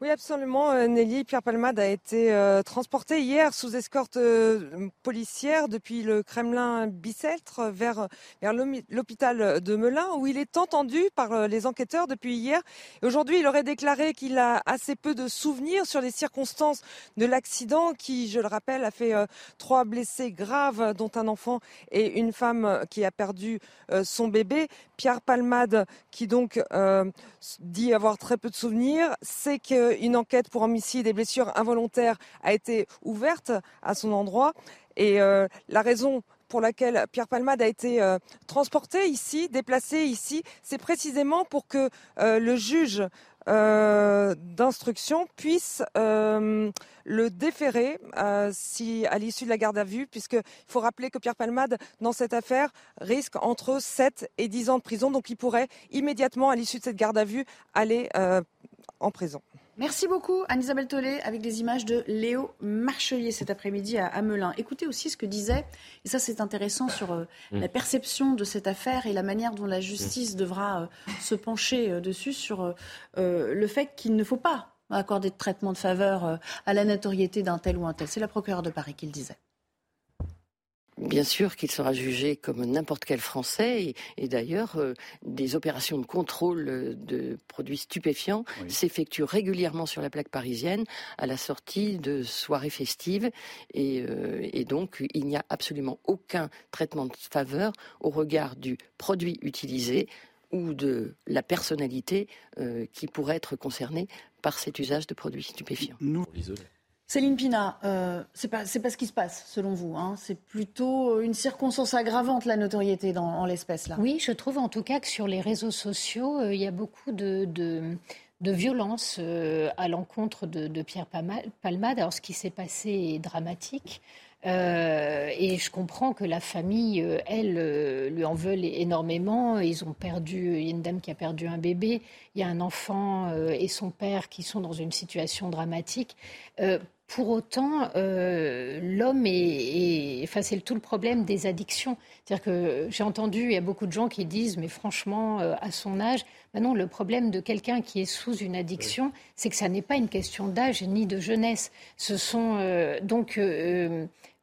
Oui, absolument. Euh, Nelly Pierre Palmade a été euh, transporté hier sous escorte euh, policière depuis le Kremlin Bicêtre vers, vers l'hôpital de Melun où il est entendu par les enquêteurs depuis hier. Aujourd'hui, il aurait déclaré qu'il a assez peu de souvenirs sur les circonstances de l'accident qui, je le rappelle, a fait trois blessés graves dont un enfant et une femme qui a perdu son bébé. Pierre Palmade, qui donc dit avoir très peu de souvenirs, c'est que une enquête pour homicide et blessures involontaires a été ouverte à son endroit. Et euh, la raison pour laquelle Pierre Palmade a été euh, transporté ici, déplacé ici, c'est précisément pour que euh, le juge d'instruction puisse le déférer si, à l'issue de la garde à vue, puisqu'il faut rappeler que Pierre Palmade, dans cette affaire, risque entre 7 et 10 ans de prison. Donc il pourrait immédiatement, à l'issue de cette garde à vue, aller en prison. Merci beaucoup, Anne-Isabelle Tollet, avec des images de Léo Marchelier cet après-midi à Melun. Écoutez aussi ce que disait, et ça c'est intéressant, sur euh, mm. la perception de cette affaire et la manière dont la justice devra euh, se pencher euh, dessus, sur le fait qu'il ne faut pas accorder de traitement de faveur à la notoriété d'un tel ou un tel. C'est la procureure de Paris qui le disait. Bien sûr qu'il sera jugé comme n'importe quel Français et, d'ailleurs euh, des opérations de contrôle euh, de produits stupéfiants s'effectuent régulièrement sur la plaque parisienne à la sortie de soirées festives et, euh, et donc il n'y a absolument aucun traitement de faveur au regard du produit utilisé ou de la personnalité qui pourrait être concernée par cet usage de produits stupéfiants. Nous... Céline Pina, euh, c'est pas ce qui se passe selon vous. Hein. C'est plutôt une circonstance aggravante la notoriété dans, en l'espèce là. Oui, je trouve en tout cas que sur les réseaux sociaux, euh, il y a beaucoup de, violence euh, à l'encontre de, Pierre Palmade. Alors ce qui s'est passé est dramatique. et je comprends que la famille, elle, lui en veut énormément. Ils ont perdu, il y a une dame qui a perdu un bébé, il y a un enfant et son père qui sont dans une situation dramatique. Pour autant, euh, l'homme est, enfin, c'est tout le problème des addictions. C'est-à-dire que j'ai entendu, il y a beaucoup de gens qui disent, mais franchement, euh, à son âge, ben non, le problème de quelqu'un qui est sous une addiction, c'est que ça n'est pas une question d'âge ni de jeunesse. Ce sont euh, donc,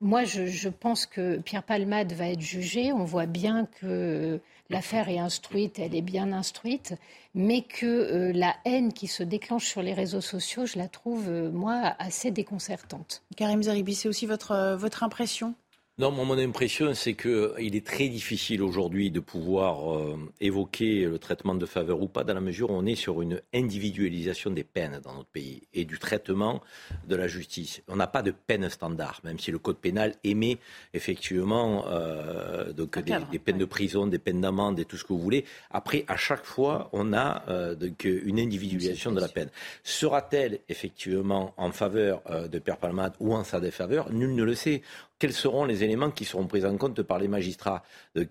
moi, je, je, pense que Pierre Palmade va être jugé. On voit bien que l'affaire est instruite, elle est bien instruite mais que euh, la haine qui se déclenche sur les réseaux sociaux, je la trouve, euh, moi, assez déconcertante. Karim Zeribi, c'est aussi votre, euh, votre impression? Non, mon impression, c'est qu'il euh, est très difficile aujourd'hui de pouvoir euh, évoquer le traitement de faveur ou pas, dans la mesure où on est sur une individualisation des peines dans notre pays et du traitement de la justice. On n'a pas de peine standard, même si le code pénal émet effectivement euh, donc des, peines de prison, des peines d'amende et tout ce que vous voulez. Après, à chaque fois, on a donc une individualisation de la peine. Sera-t-elle effectivement en faveur de Père Palmade ou en sa défaveur? Nul ne le sait quels seront les éléments qui seront pris en compte par les magistrats. Euh,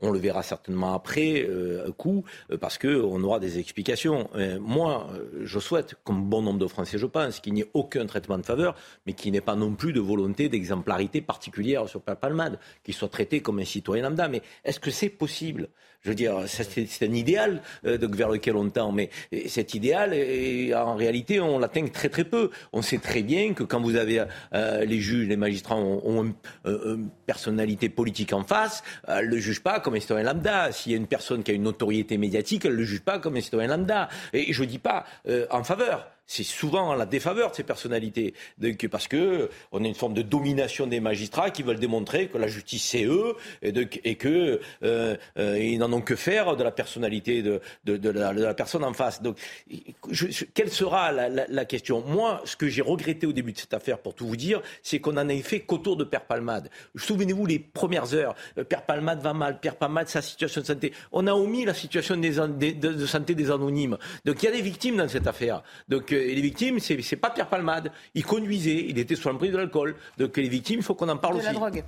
on le verra certainement après euh, coup, euh, parce qu'on aura des explications. moi, je souhaite, comme bon nombre de Français, je pense, qu'il n'y ait aucun traitement de faveur, mais qu'il n'y ait pas non plus de volonté d'exemplarité particulière sur Palmade, qu'il soit traité comme un citoyen lambda. Mais est-ce que c'est possible? Je veux dire, c'est un idéal vers lequel on tend, mais cet idéal, en réalité, on l'atteint très très peu. On sait très bien que quand vous avez les juges, les magistrats ont, une, personnalité politique en face, elle ne le juge pas comme un citoyen lambda. S'il y a une personne qui a une notoriété médiatique, elle ne le juge pas comme un citoyen lambda. Et je ne dis pas euh, en faveur c'est souvent en la défaveur de ces personnalités. Parce que on a une forme de domination des magistrats qui veulent démontrer que la justice c'est eux et, de, que euh, euh, ils n'en ont que faire de la personnalité de, la, personne en face. Donc, quelle sera la, question? Moi, ce que j'ai regretté au début de cette affaire, pour tout vous dire, c'est qu'on en ait fait qu'autour de Père Palmade. Souvenez-vous les premières heures. Euh, Père Palmade va mal. Père Palmade, sa situation de santé. On a omis la situation de, santé des anonymes. Donc, il y a des victimes dans cette affaire. Les victimes, c'est, c'est pas Pierre Palmade. Il conduisait, il était sous l'emprise de l'alcool. Donc les victimes, il faut qu'on en parle aussi. De la drogue.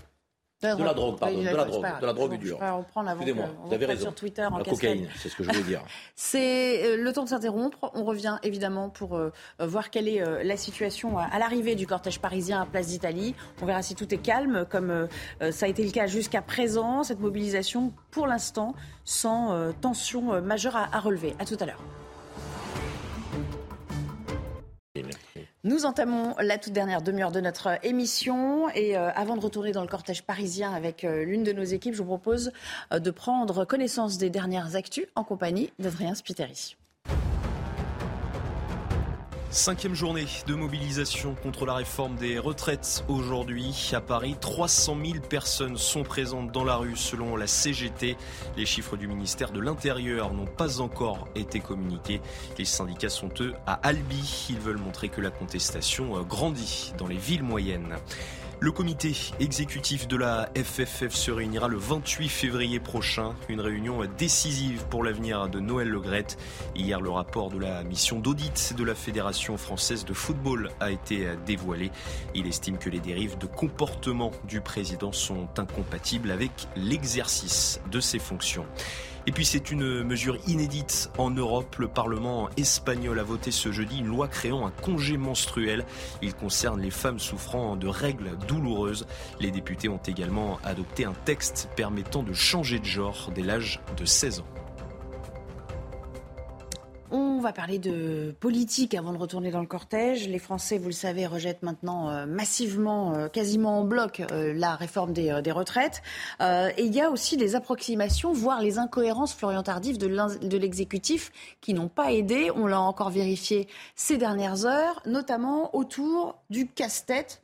De la drogue, pardon, de la drogue, de la drogue dure. Excusez-moi, vous avez raison. Sur Twitter en la cocaïne, c'est ce que je voulais dire. c'est euh, le temps de s'interrompre. On revient évidemment pour euh, voir quelle est euh, la situation à l'arrivée du cortège parisien à Place d'Italie. On verra si tout est calme, comme ça a été le cas jusqu'à présent. Cette mobilisation, pour l'instant, sans tension majeure à, à relever. À tout à l'heure. Nous entamons la toute dernière demi-heure de notre émission et euh, avant de retourner dans le cortège parisien avec euh, l'une de nos équipes, je vous propose euh, de prendre connaissance des dernières actus en compagnie d'Adrien Spiteri. Cinquième journée de mobilisation contre la réforme des retraites aujourd'hui. À Paris, 300 000 personnes sont présentes dans la rue selon la CGT. Les chiffres du ministère de l'Intérieur n'ont pas encore été communiqués. Les syndicats sont eux à Albi. Ils veulent montrer que la contestation grandit dans les villes moyennes. Le comité exécutif de la FFF se réunira le 28 février prochain, une réunion décisive pour l'avenir de Noël Legrette. Hier, le rapport de la mission d'audit de la Fédération française de football a été dévoilé. Il estime que les dérives de comportement du président sont incompatibles avec l'exercice de ses fonctions. Et puis c'est une mesure inédite en Europe. Le Parlement espagnol a voté ce jeudi une loi créant un congé menstruel. Il concerne les femmes souffrant de règles douloureuses. Les députés ont également adopté un texte permettant de changer de genre dès l'âge de 16 ans. On va parler de politique avant de retourner dans le cortège. Les Français, vous le savez, rejettent maintenant euh, massivement, euh, quasiment en bloc, euh, la réforme des, retraites. et il y a aussi des approximations, voire les incohérences, Florian Tardif, de l'exécutif qui n'ont pas aidé. On l'a encore vérifié ces dernières heures, notamment autour du casse-tête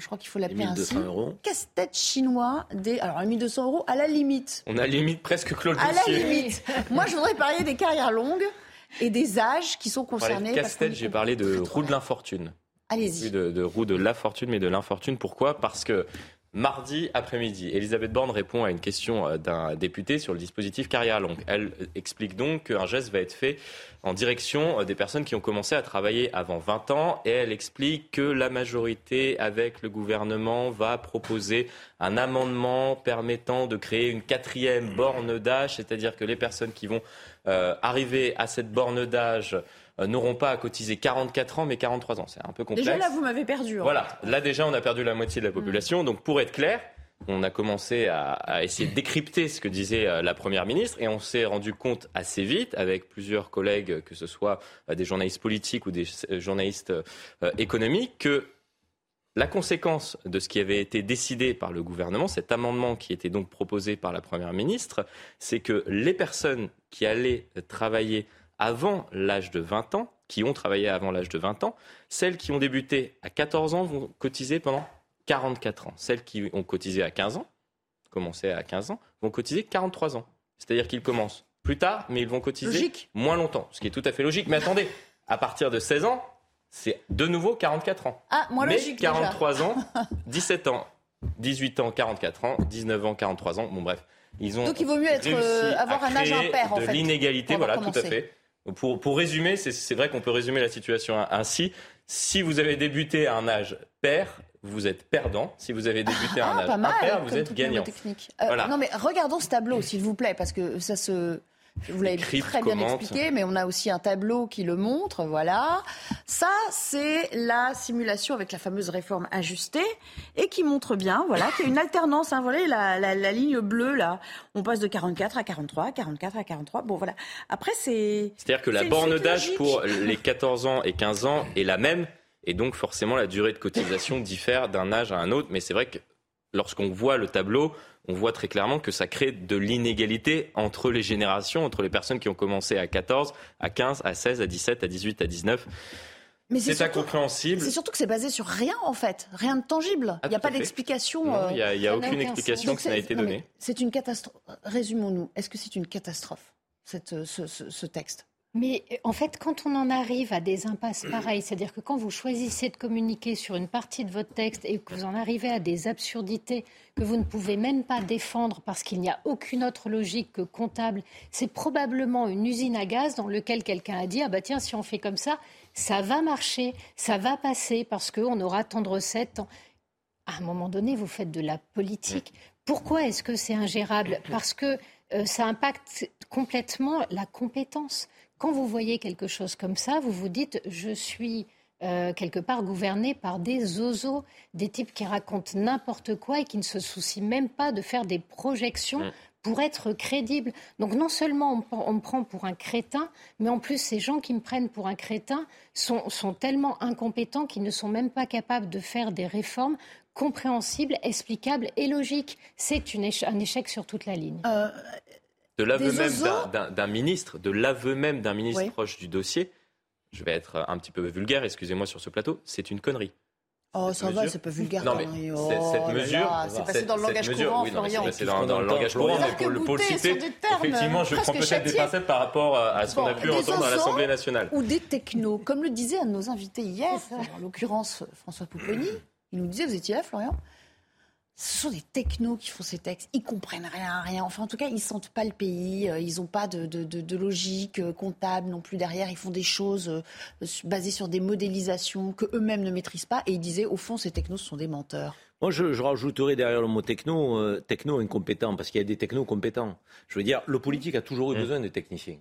je crois qu'il faut l'appeler ainsi. Casse-tête chinois des. Alors, 1200 euros, à la limite. On a limite presque Claude À la limite. Moi, je voudrais parler des carrières longues et des âges qui sont concernés. Casse-tête, j'ai parlé de roue de l'infortune. Allez-y. De, de roue de la fortune, mais de l'infortune. Pourquoi? Parce que Mardi après-midi, Elisabeth Borne répond à une question euh, d'un député sur le dispositif carrière longue. Elle explique donc qu'un geste va être fait en direction euh, des personnes qui ont commencé à travailler avant 20 ans et elle explique que la majorité avec le gouvernement va proposer un amendement permettant de créer une quatrième borne d'âge, c'est-à-dire que les personnes qui vont euh, arriver à cette borne d'âge euh, n'auront pas à cotiser 44 ans mais 43 ans. C'est un peu complexe. Déjà là, vous m'avez perdu. Voilà, là déjà on a perdu la moitié de la population. Donc pour être clair, on a commencé à, essayer de décrypter ce que disait euh, la Première ministre et on s'est rendu compte assez vite avec plusieurs collègues, que ce soit des journalistes politiques ou des journalistes économiques, que la conséquence de ce qui avait été décidé par le gouvernement, cet amendement qui était donc proposé par la Première ministre, c'est que les personnes qui allaient travailler avant l'âge de 20 ans, qui ont travaillé avant l'âge de 20 ans, celles qui ont débuté à 14 ans vont cotiser pendant 44 ans. Celles qui ont cotisé à 15 ans, commencé à 15 ans, vont cotiser 43 ans. C'est-à-dire qu'ils commencent plus tard, mais ils vont cotiser moins longtemps, ce qui est tout à fait logique. Mais attendez, à partir de 16 ans, c'est de nouveau 44 ans. Ah, moins mais logique 43 ans, 17 ans, 18 ans, 44 ans, 19 ans, 43 ans. Bon, bref. Ils ont Donc il vaut mieux être, euh, avoir un âge impair, en fait. De l'inégalité, voilà, tout à fait. Pour, pour résumer, c'est vrai qu'on peut résumer la situation ainsi. Si vous avez débuté à un âge pair, vous êtes perdant. Si vous avez débuté à un ah, âge impair, vous êtes gagnant. Euh, non mais regardons ce tableau, s'il vous plaît, parce que ça se vous l'avez très bien expliqué, mais on a aussi un tableau qui le montre. Voilà. Ça, c'est la simulation avec la fameuse réforme ajustée et qui montre bien, voilà, qu'il y a une alternance. Hein, voilà, la, la, la, ligne bleue, là, on passe de 44 à 43, 44 à 43. Bon, voilà. Après, c'est. C'est-à-dire que la borne d'âge pour les 14 ans et 15 ans est la même. Et donc, forcément, la durée de cotisation diffère d'un âge à un autre. Mais c'est vrai que lorsqu'on voit le tableau, on voit très clairement que ça crée de l'inégalité entre les générations, entre les personnes qui ont commencé à 14, à 15, à 16, à 17, à 18, à 19. Mais c'est incompréhensible. C'est surtout que c'est basé sur rien en fait, rien de tangible. Ah, il n'y a pas d'explication. Il n'y a, aucune explication qui n'a été donnée. C'est une catastrophe. Résumons-nous. Est-ce que c'est une catastrophe, cette, ce texte? Mais euh, en fait, quand on en arrive à des impasses pareilles, c'est-à-dire que quand vous choisissez de communiquer sur une partie de votre texte et que vous en arrivez à des absurdités que vous ne pouvez même pas défendre parce qu'il n'y a aucune autre logique que comptable, c'est probablement une usine à gaz dans laquelle quelqu'un a dit ah bah tiens si on fait comme ça, ça va marcher, ça va passer parce qu'on aura tant de recettes. À un moment donné, vous faites de la politique. Pourquoi est-ce que c'est ingérable? Parce que euh, ça impacte complètement la compétence quand vous voyez quelque chose comme ça, vous vous dites, je suis euh, quelque part gouverné par des oiseaux, des types qui racontent n'importe quoi et qui ne se soucient même pas de faire des projections pour être crédible. Donc non seulement on, me prend pour un crétin, mais en plus ces gens qui me prennent pour un crétin sont, sont tellement incompétents qu'ils ne sont même pas capables de faire des réformes compréhensibles, explicables et logiques. C'est un échec sur toute la ligne. Euh, de l'aveu même d'un ministre, de l'aveu même d'un ministre proche du dossier, je vais être un petit peu vulgaire, excusez-moi sur ce plateau, c'est une connerie. Oh, ça va, c'est pas vulgaire. Non, mais oh, cette mesure. C'est passé dans le langage courant, oui, C'est passé dans, le langage courant, mais pour, le, pour le citer, effectivement, je prends peut-être des pincettes par rapport à ce qu'on a pu entendre à l'Assemblée nationale. Ou des technos, comme le disait un de nos invités hier, en l'occurrence François Pouponi. Il nous disait, vous étiez là, Florian ce sont des technos qui font ces textes. Ils comprennent rien, rien. Enfin, en tout cas, ils sentent pas le pays. Euh, ils n'ont pas de, de, de, logique euh, comptable non plus derrière. Ils font des choses euh, basées sur des modélisations que eux-mêmes ne maîtrisent pas. Et ils disaient, au fond, ces technos sont des menteurs. Moi, je, je rajouterais derrière le mot techno, techno incompétent, parce qu'il y a des technos compétents. Je veux dire, le politique a toujours eu mmh. besoin de techniciens.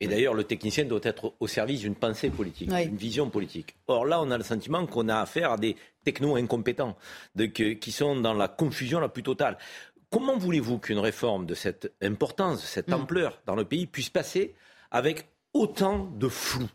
Et d'ailleurs, le technicien doit être au service d'une pensée politique, d'une vision politique. Or là, on a le sentiment qu'on a affaire à des techno-incompétents, qui sont dans la confusion la plus totale. Comment voulez-vous qu'une réforme de cette importance, de cette mm. ampleur dans le pays puisse passer avec autant de flou?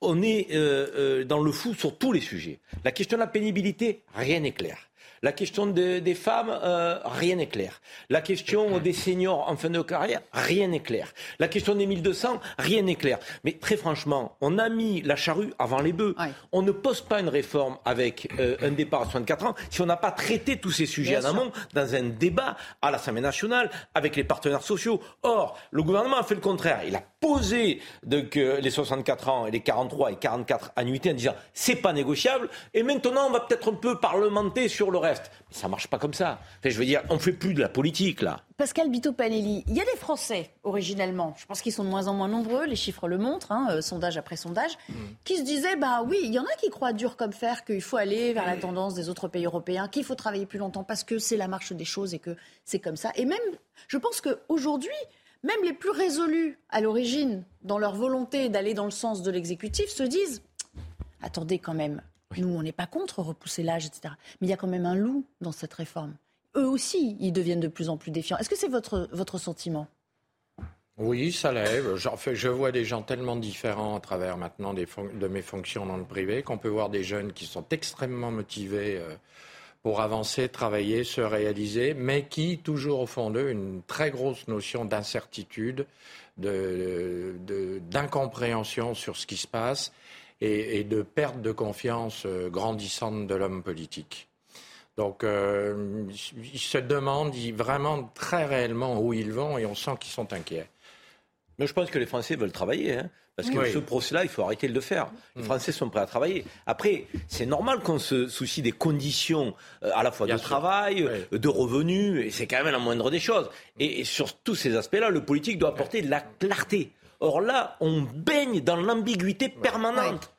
On est euh, euh, dans le flou sur tous les sujets. La question de la pénibilité, rien n'est clair. La question des femmes, euh, rien n'est clair. La question des seniors en fin de carrière, rien n'est clair. La question des 1200, rien n'est clair. Mais très franchement, on a mis la charrue avant les bœufs. On ne pose pas une réforme avec euh, un départ à 64 ans si on n'a pas traité tous ces sujets en amont dans un débat à l'Assemblée nationale avec les partenaires sociaux. Or, le gouvernement a fait le contraire. Il a posé donc, les 64 ans et les 43 et 44 annuités en disant c'est pas négociable. Et maintenant, on va peut-être un peu parlementer sur le reste. Mais ça marche pas comme ça. je veux dire, on fait plus de la politique là. Pascal Bito Panelli, il y a des Français originellement, je pense qu'ils sont de moins en moins nombreux, les chiffres le montrent, hein, euh, sondage après sondage, mm. qui se disaient bah oui, il y en a qui croient dur comme fer qu'il faut aller vers la tendance des autres pays européens, qu'il faut travailler plus longtemps parce que c'est la marche des choses et que c'est comme ça. Et même, je pense qu'aujourd'hui, même les plus résolus à l'origine dans leur volonté d'aller dans le sens de l'exécutif se disent attendez quand même, nous, on n'est pas contre repousser l'âge, etc. Mais il y a quand même un loup dans cette réforme. Eux aussi, ils deviennent de plus en plus défiants. Est-ce que c'est votre, votre sentiment? Oui, ça lève. je vois des gens tellement différents à travers maintenant des de mes fonctions dans le privé qu'on peut voir des jeunes qui sont extrêmement motivés euh, pour avancer, travailler, se réaliser, mais qui, toujours au fond d'eux, une très grosse notion d'incertitude, d'incompréhension de, sur ce qui se passe et, de perte de confiance euh, grandissante de l'homme politique. Donc, euh, ils se demandent vraiment très réellement où ils vont et on sent qu'ils sont inquiets. Mais je pense que les Français veulent travailler. Hein, parce que ce procès-là, il faut arrêter de le faire. Les mm. Français sont prêts à travailler. Après, c'est normal qu'on se soucie des conditions euh, à la fois de travail, de revenus, et c'est quand même la moindre des choses. Et, et sur tous ces aspects-là, le politique doit apporter de la clarté. Or là, on baigne dans l'ambiguïté permanente.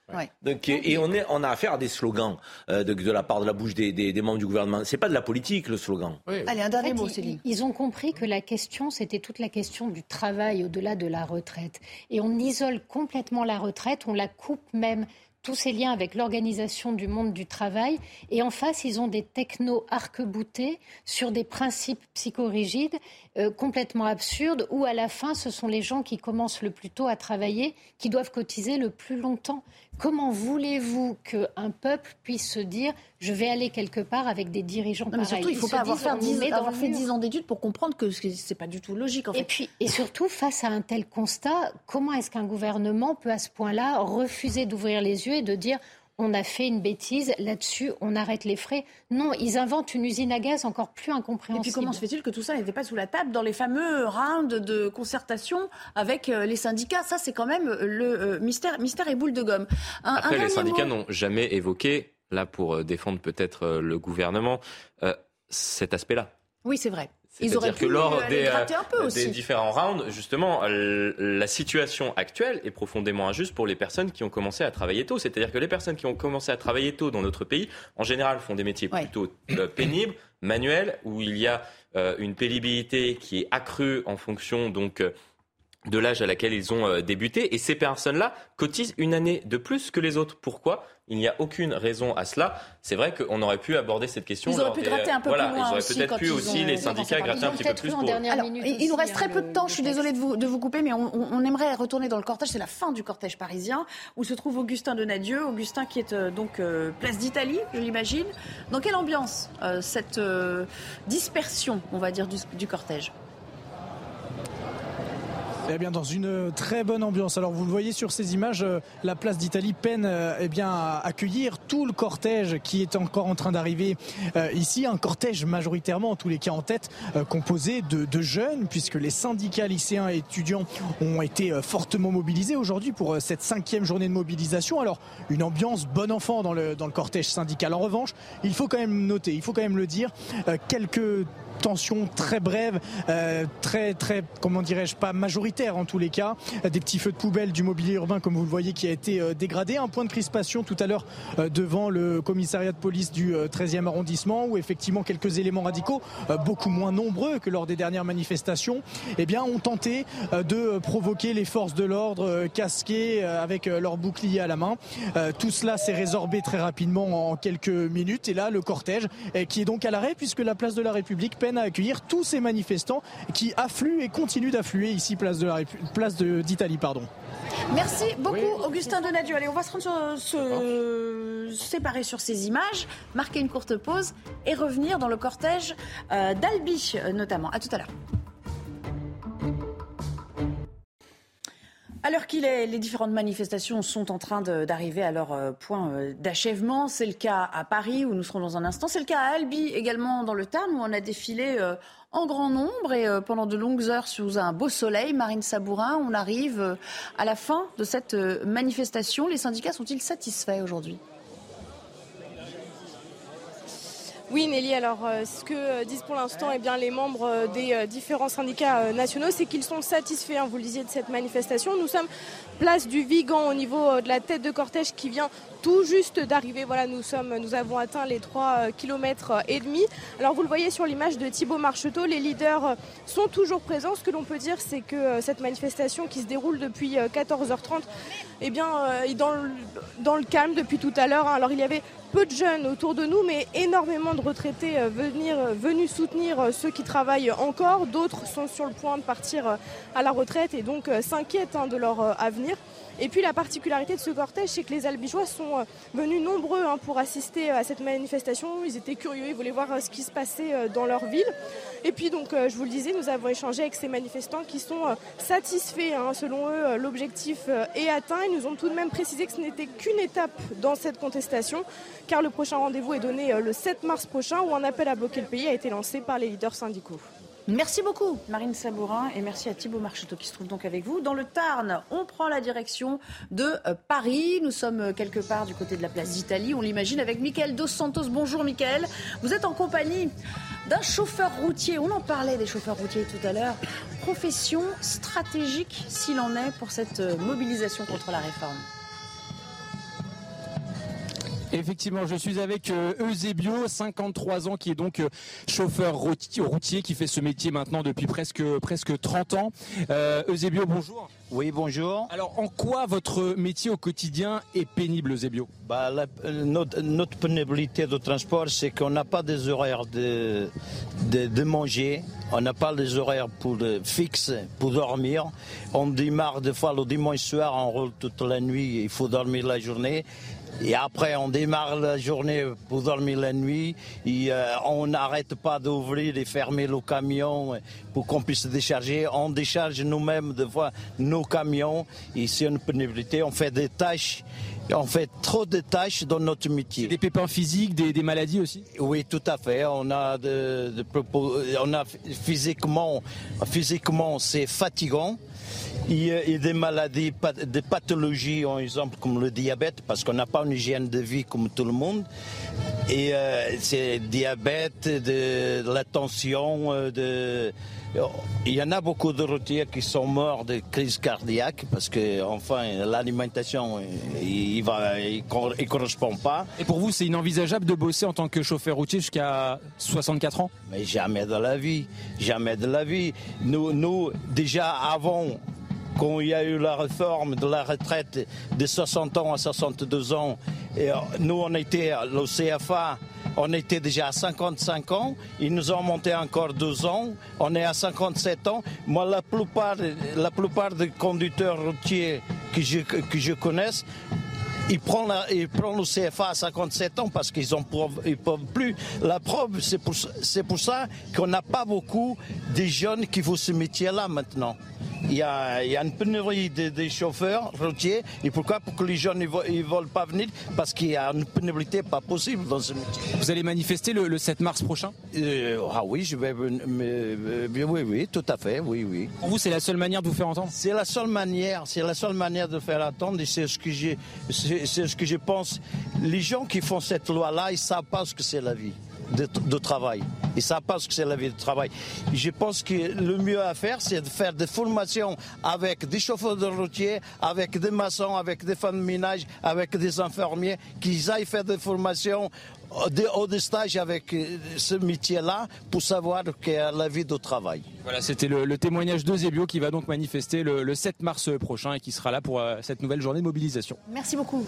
Donc, et on, est, on a affaire à des slogans euh, de, la part de la bouche des, des, membres du gouvernement. C'est pas de la politique le slogan. Allez, un dernier mot, Céline. Ils, ont compris que la question, c'était toute la question du travail au-delà de la retraite. Et on isole complètement la retraite, on la coupe même tous ces liens avec l'organisation du monde du travail. Et en face, ils ont des technos arc-boutés sur des principes psychorigides euh, complètement absurdes, où à la fin, ce sont les gens qui commencent le plus tôt à travailler qui doivent cotiser le plus longtemps. Comment voulez-vous qu'un peuple puisse se dire je vais aller quelque part avec des dirigeants non, mais Surtout, il ne faut pas avoir, fait 10 ans d'études pour comprendre que ce n'est pas du tout logique. En fait. Et puis, et surtout, face à un tel constat, comment est-ce qu'un gouvernement peut à ce point-là refuser d'ouvrir les yeux et de dire on a fait une bêtise, là-dessus, on arrête les frais. Non, ils inventent une usine à gaz encore plus incompréhensible. Et puis comment se fait-il que tout ça n'était pas sous la table dans les fameux rounds de concertation avec euh, les syndicats? Ça, c'est quand même le euh, mystère, mystère et boule de gomme. Après, les syndicats n'ont jamais évoqué, là pour euh, défendre peut-être le gouvernement, cet aspect-là. Oui, c'est vrai. Ils auraient pu que lors des, euh, des, différents rounds, justement, la situation actuelle est profondément injuste pour les personnes qui ont commencé à travailler tôt. C'est-à-dire que les personnes qui ont commencé à travailler tôt dans notre pays, en général, font des métiers plutôt euh, pénibles, manuels, où il y a euh, une pénibilité qui est accrue en fonction donc de l'âge à laquelle ils ont euh, débuté. Et ces personnes-là cotisent une année de plus que les autres. Pourquoi? Il n'y a aucune raison à cela. C'est vrai qu'on aurait pu aborder cette question. Ils auraient pu gratter un peu plus loin. Ils auraient peut-être pu aussi, les syndicats, gratter un petit peu plus. Pour... Alors, il nous reste très peu de temps. Je suis désolée de vous, de vous couper, mais on, on, aimerait retourner dans le cortège. C'est la fin du cortège parisien où se trouve Augustin Donadieu. Augustin qui est euh, donc euh, place d'Italie, je l'imagine. Dans quelle ambiance euh, cette euh, dispersion, on va dire, du, du cortège? Eh bien, dans une très bonne ambiance. Alors, vous le voyez sur ces images, euh, la place d'Italie peine euh, eh bien, à accueillir tout le cortège qui est encore en train d'arriver euh, ici. Un cortège majoritairement, en tous les cas en tête, composé de, jeunes, puisque les syndicats lycéens et étudiants ont été fortement mobilisés aujourd'hui pour cette cinquième journée de mobilisation. Alors, une ambiance bon enfant dans le, dans le cortège syndical. En revanche, il faut quand même noter, il faut quand même le dire, quelques tensions très brèves, euh, très très comment dirais-je pas majoritaires en tous les cas, des petits feux de poubelle du mobilier urbain comme vous le voyez qui a été euh, dégradé, un point de crispation tout à l'heure euh, devant le commissariat de police du 13e arrondissement où effectivement quelques éléments radicaux beaucoup moins nombreux que lors des dernières manifestations, eh bien ont tenté de provoquer les forces de l'ordre casquées avec leurs boucliers à la main. Tout cela s'est résorbé très rapidement en quelques minutes. Et là le cortège qui est donc à l'arrêt puisque la place de la République à accueillir tous ces manifestants qui affluent et continuent d'affluer ici place de la place d'Italie pardon. Merci beaucoup Augustin Donadieu. Allez, on va se, rendre se séparer sur ces images, marquer une courte pause et revenir dans le cortège euh, d'Albi notamment. À tout à l'heure. À l'heure qu'il est, les différentes manifestations sont en train d'arriver à leur euh, point euh, d'achèvement. C'est le cas à Paris, où nous serons dans un instant. C'est le cas à Albi, également dans le Tarn, où on a défilé euh, en grand nombre et pendant de longues heures sous un beau soleil. Marine Sabourin, on arrive à la fin de cette manifestation. Les syndicats sont-ils satisfaits aujourd'hui? Oui, Nelly. Alors, euh, ce que euh, disent pour l'instant eh les membres euh, des différents syndicats nationaux, c'est qu'ils sont satisfaits, hein, vous le disiez, de cette manifestation. Nous sommes place du Vigan au niveau de la tête de cortège qui vient tout juste d'arriver. Voilà, nous, sommes, nous avons atteint les 3 km et demi. Alors, vous le voyez sur l'image de Thibault Marcheteau, les leaders sont toujours présents. Ce que l'on peut dire, c'est que cette manifestation qui se déroule depuis 14h30, eh bien, est dans le, calme depuis tout à l'heure. Hein. Alors, il y avait peu de jeunes autour de nous, mais énormément de retraités euh, venir, euh, venus soutenir euh, ceux qui travaillent encore. D'autres sont sur le point de partir à la retraite et donc s'inquiètent hein, de leur avenir. Et puis la particularité de ce cortège, c'est que les Albigeois sont venus nombreux hein, pour assister à cette manifestation. Ils étaient curieux, ils voulaient voir ce qui se passait dans leur ville. Et puis donc, je vous le disais, nous avons échangé avec ces manifestants qui sont satisfaits. Hein. Selon eux, l'objectif est atteint. Ils nous ont tout de même précisé que ce n'était qu'une étape dans cette contestation car le prochain rendez-vous est donné euh, le 7 mars prochain où un appel à bloquer le pays a été lancé par les leaders syndicaux. Merci beaucoup Marine Sabourin et merci à Thibault Marcheteau qui se trouve donc avec vous. Dans le Tarn, on prend la direction de euh, Paris. Nous sommes euh, quelque part du côté de la place d'Italie, on l'imagine, avec Michael Dos Santos. Bonjour Michael. Vous êtes en compagnie d'un chauffeur routier. On en parlait des chauffeurs routiers tout à l'heure. Profession stratégique s'il en est pour cette mobilisation contre la réforme. Effectivement, je suis avec euh, Eusebio, 53 ans, qui est donc euh, chauffeur routier, qui fait ce métier maintenant depuis presque, presque 30 ans. Euh, Eusebio, bonjour. Oui, bonjour. Alors, en quoi votre métier au quotidien est pénible, Eusebio? Bah, notre, pénibilité de transport, c'est qu'on n'a pas des horaires de, de, manger, on n'a pas des horaires pour fixes pour dormir. On démarre des fois le dimanche soir, on roule toute la nuit, il faut dormir la journée. Et après, on démarre la journée pour dormir la nuit. Et, euh, on n'arrête pas d'ouvrir et fermer le camion pour qu'on puisse décharger. On décharge nous-mêmes des fois nos camions. Et c'est une pénibilité. On fait des tâches. On fait trop de tâches dans notre métier. Des pépins physiques, des, maladies aussi? Oui, tout à fait. On a, de, on a physiquement, physiquement c'est fatigant. Il y a des maladies, des pathologies, par exemple, comme le diabète, parce qu'on n'a pas une hygiène de vie comme tout le monde. Et euh, c'est diabète, de, la tension, euh, de... Il y en a beaucoup de routiers qui sont morts de crise cardiaque parce que, enfin, l'alimentation, il ne correspond pas. Et pour vous, c'est inenvisageable de bosser en tant que chauffeur routier jusqu'à 64 ans? Mais jamais de la vie, jamais de la vie. Nous, nous déjà avant quand il y a eu la réforme de la retraite de 60 ans à 62 ans, et nous on était le CFA, on était déjà à 55 ans, ils nous ont monté encore deux ans, on est à 57 ans. Moi, la plupart, la plupart des conducteurs routiers que je, que je connaisse, ils prennent, ils prennent le CFA à 57 ans parce qu'ils ne peuvent plus. La preuve, c'est pour, pour ça qu'on n'a pas beaucoup de jeunes qui font ce métier-là maintenant. Il y, a, il y a, une pénurie des de chauffeurs routiers. Et pourquoi? Pour que les jeunes ne veulent pas venir Parce qu'il y a une pénibilité pas possible dans ce métier. Vous allez manifester le, le 7 mars prochain? Euh, Ah oui, je vais. Mais, oui, oui, tout à fait, oui, oui. Pour vous, c'est la seule manière de vous faire entendre? C'est la seule manière, c'est la seule manière de faire entendre. Et c'est ce que j'ai, c'est ce que je pense. Les gens qui font cette loi-là, ils savent pas ce que c'est la vie de, travail. Et ça passe que c'est la vie de travail. Je pense que le mieux à faire, c'est de faire des formations avec des chauffeurs de routier, avec des maçons, avec des femmes de ménage, avec des infirmiers, qu'ils aillent faire des formations au des stages avec euh, ce métier-là pour savoir qu'est la vie de travail. Voilà, c'était le, témoignage de Zébio qui va donc manifester le, 7 mars prochain et qui sera là pour euh, cette nouvelle journée de mobilisation. Merci beaucoup,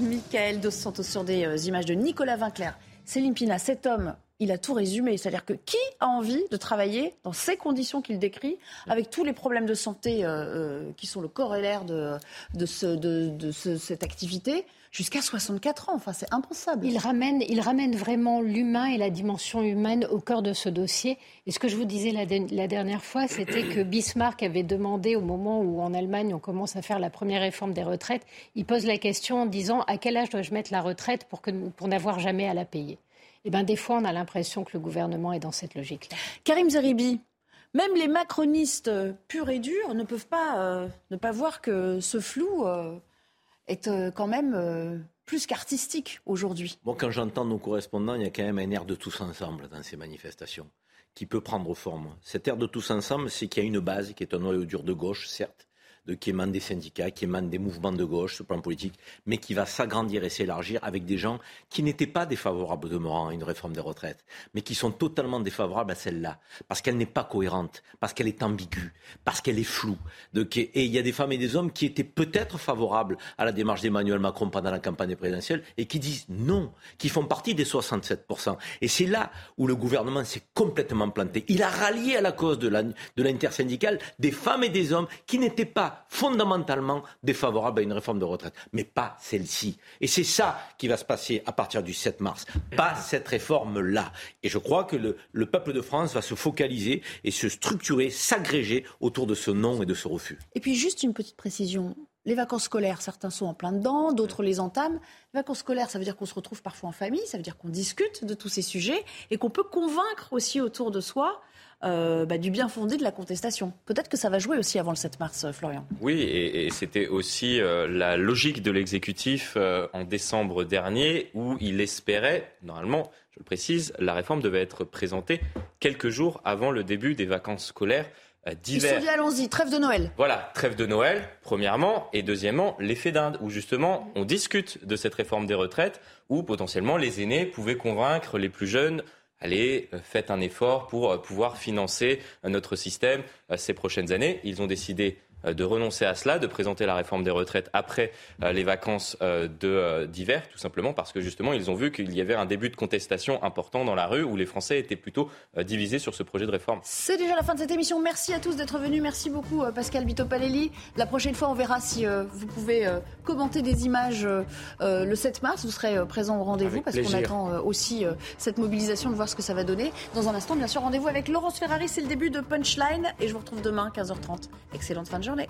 Michael Dos Santos, sur des euh, images de Nicolas Vinclair. Céline Pina, cet homme, il a tout résumé. C'est-à-dire que qui a envie de travailler dans ces conditions qu'il décrit, avec tous les problèmes de santé euh, euh, qui sont le corrélaire de, de, cette activité jusqu'à 64 ans. Enfin, c'est impensable. Il ramène, il ramène vraiment l'humain et la dimension humaine au cœur de ce dossier. Et ce que je vous disais la, la dernière fois, c'était que Bismarck avait demandé, au moment où en Allemagne on commence à faire la première réforme des retraites, il pose la question en disant à quel âge dois-je mettre la retraite pour, que, pour n'avoir jamais à la payer? Eh ben, des fois, on a l'impression que le gouvernement est dans cette logique-là. Karim Zeribi, même les macronistes purs et durs ne peuvent pas euh, ne pas voir que ce flou euh, est euh, quand même plus qu'artistique aujourd'hui. Quand j'entends nos correspondants, il y a quand même un air de tous ensemble dans ces manifestations qui peut prendre forme. Cet air de tous ensemble, c'est qu'il y a une base qui est un noyau dur de gauche, certes, de, qui émane des syndicats, qui émane des mouvements de gauche le plan politique, mais qui va s'agrandir et s'élargir avec des gens qui n'étaient pas défavorables de à une réforme des retraites, mais qui sont totalement défavorables à celle-là, parce qu'elle n'est pas cohérente, parce qu'elle est ambiguë, parce qu'elle est floue. et il y a des femmes et des hommes qui étaient peut-être favorables à la démarche d'Emmanuel Macron pendant la campagne présidentielle et qui disent non, qui font partie des 67%. Et c'est là où le gouvernement s'est complètement planté. Il a rallié à la cause de l'intersyndicale des femmes et des hommes qui n'étaient pas fondamentalement défavorable à une réforme de retraite, mais pas celle-ci. Et c'est ça qui va se passer à partir du 7 mars, pas cette réforme-là. Et je crois que le, le peuple de France va se focaliser et se structurer, s'agréger autour de ce non et de ce refus. Et puis juste une petite précision. Les vacances scolaires, certains sont en plein dedans, d'autres les entament. Les vacances scolaires, ça veut dire qu'on se retrouve parfois en famille, ça veut dire qu'on discute de tous ces sujets et qu'on peut convaincre aussi autour de soi euh, bah, du bien fondé de la contestation. Peut-être que ça va jouer aussi avant le 7 mars, euh, Florian. Oui, et, c'était aussi euh, la logique de l'exécutif en décembre dernier, où il espérait, normalement, je le précise, la réforme devait être présentée quelques jours avant le début des vacances scolaires d'hiver. Allons-y, trêve de Noël. Voilà, trêve de Noël, premièrement, et deuxièmement, l'effet d'Inde, où justement on discute de cette réforme des retraites, où potentiellement les aînés pouvaient convaincre les plus jeunes allez, euh, faites un effort pour euh, pouvoir financer euh, notre système ces prochaines années. Ils ont décidé de renoncer à cela, de présenter la réforme des retraites après euh, les vacances euh, d'hiver, tout simplement parce que justement ils ont vu qu'il y avait un début de contestation important dans la rue où les Français étaient plutôt divisés sur ce projet de réforme. C'est déjà la fin de cette émission. Merci à tous d'être venus. Merci beaucoup Pascal Bitopalelli. La prochaine fois, on verra si vous pouvez commenter des images le 7 mars. Vous serez présent au rendez-vous parce qu'on attend aussi cette mobilisation de voir ce que ça va donner. Dans un instant, bien sûr, rendez-vous avec Laurence Ferrari. C'est le début de Punchline et je vous retrouve demain 15h30. Excellente fin de journée. Lại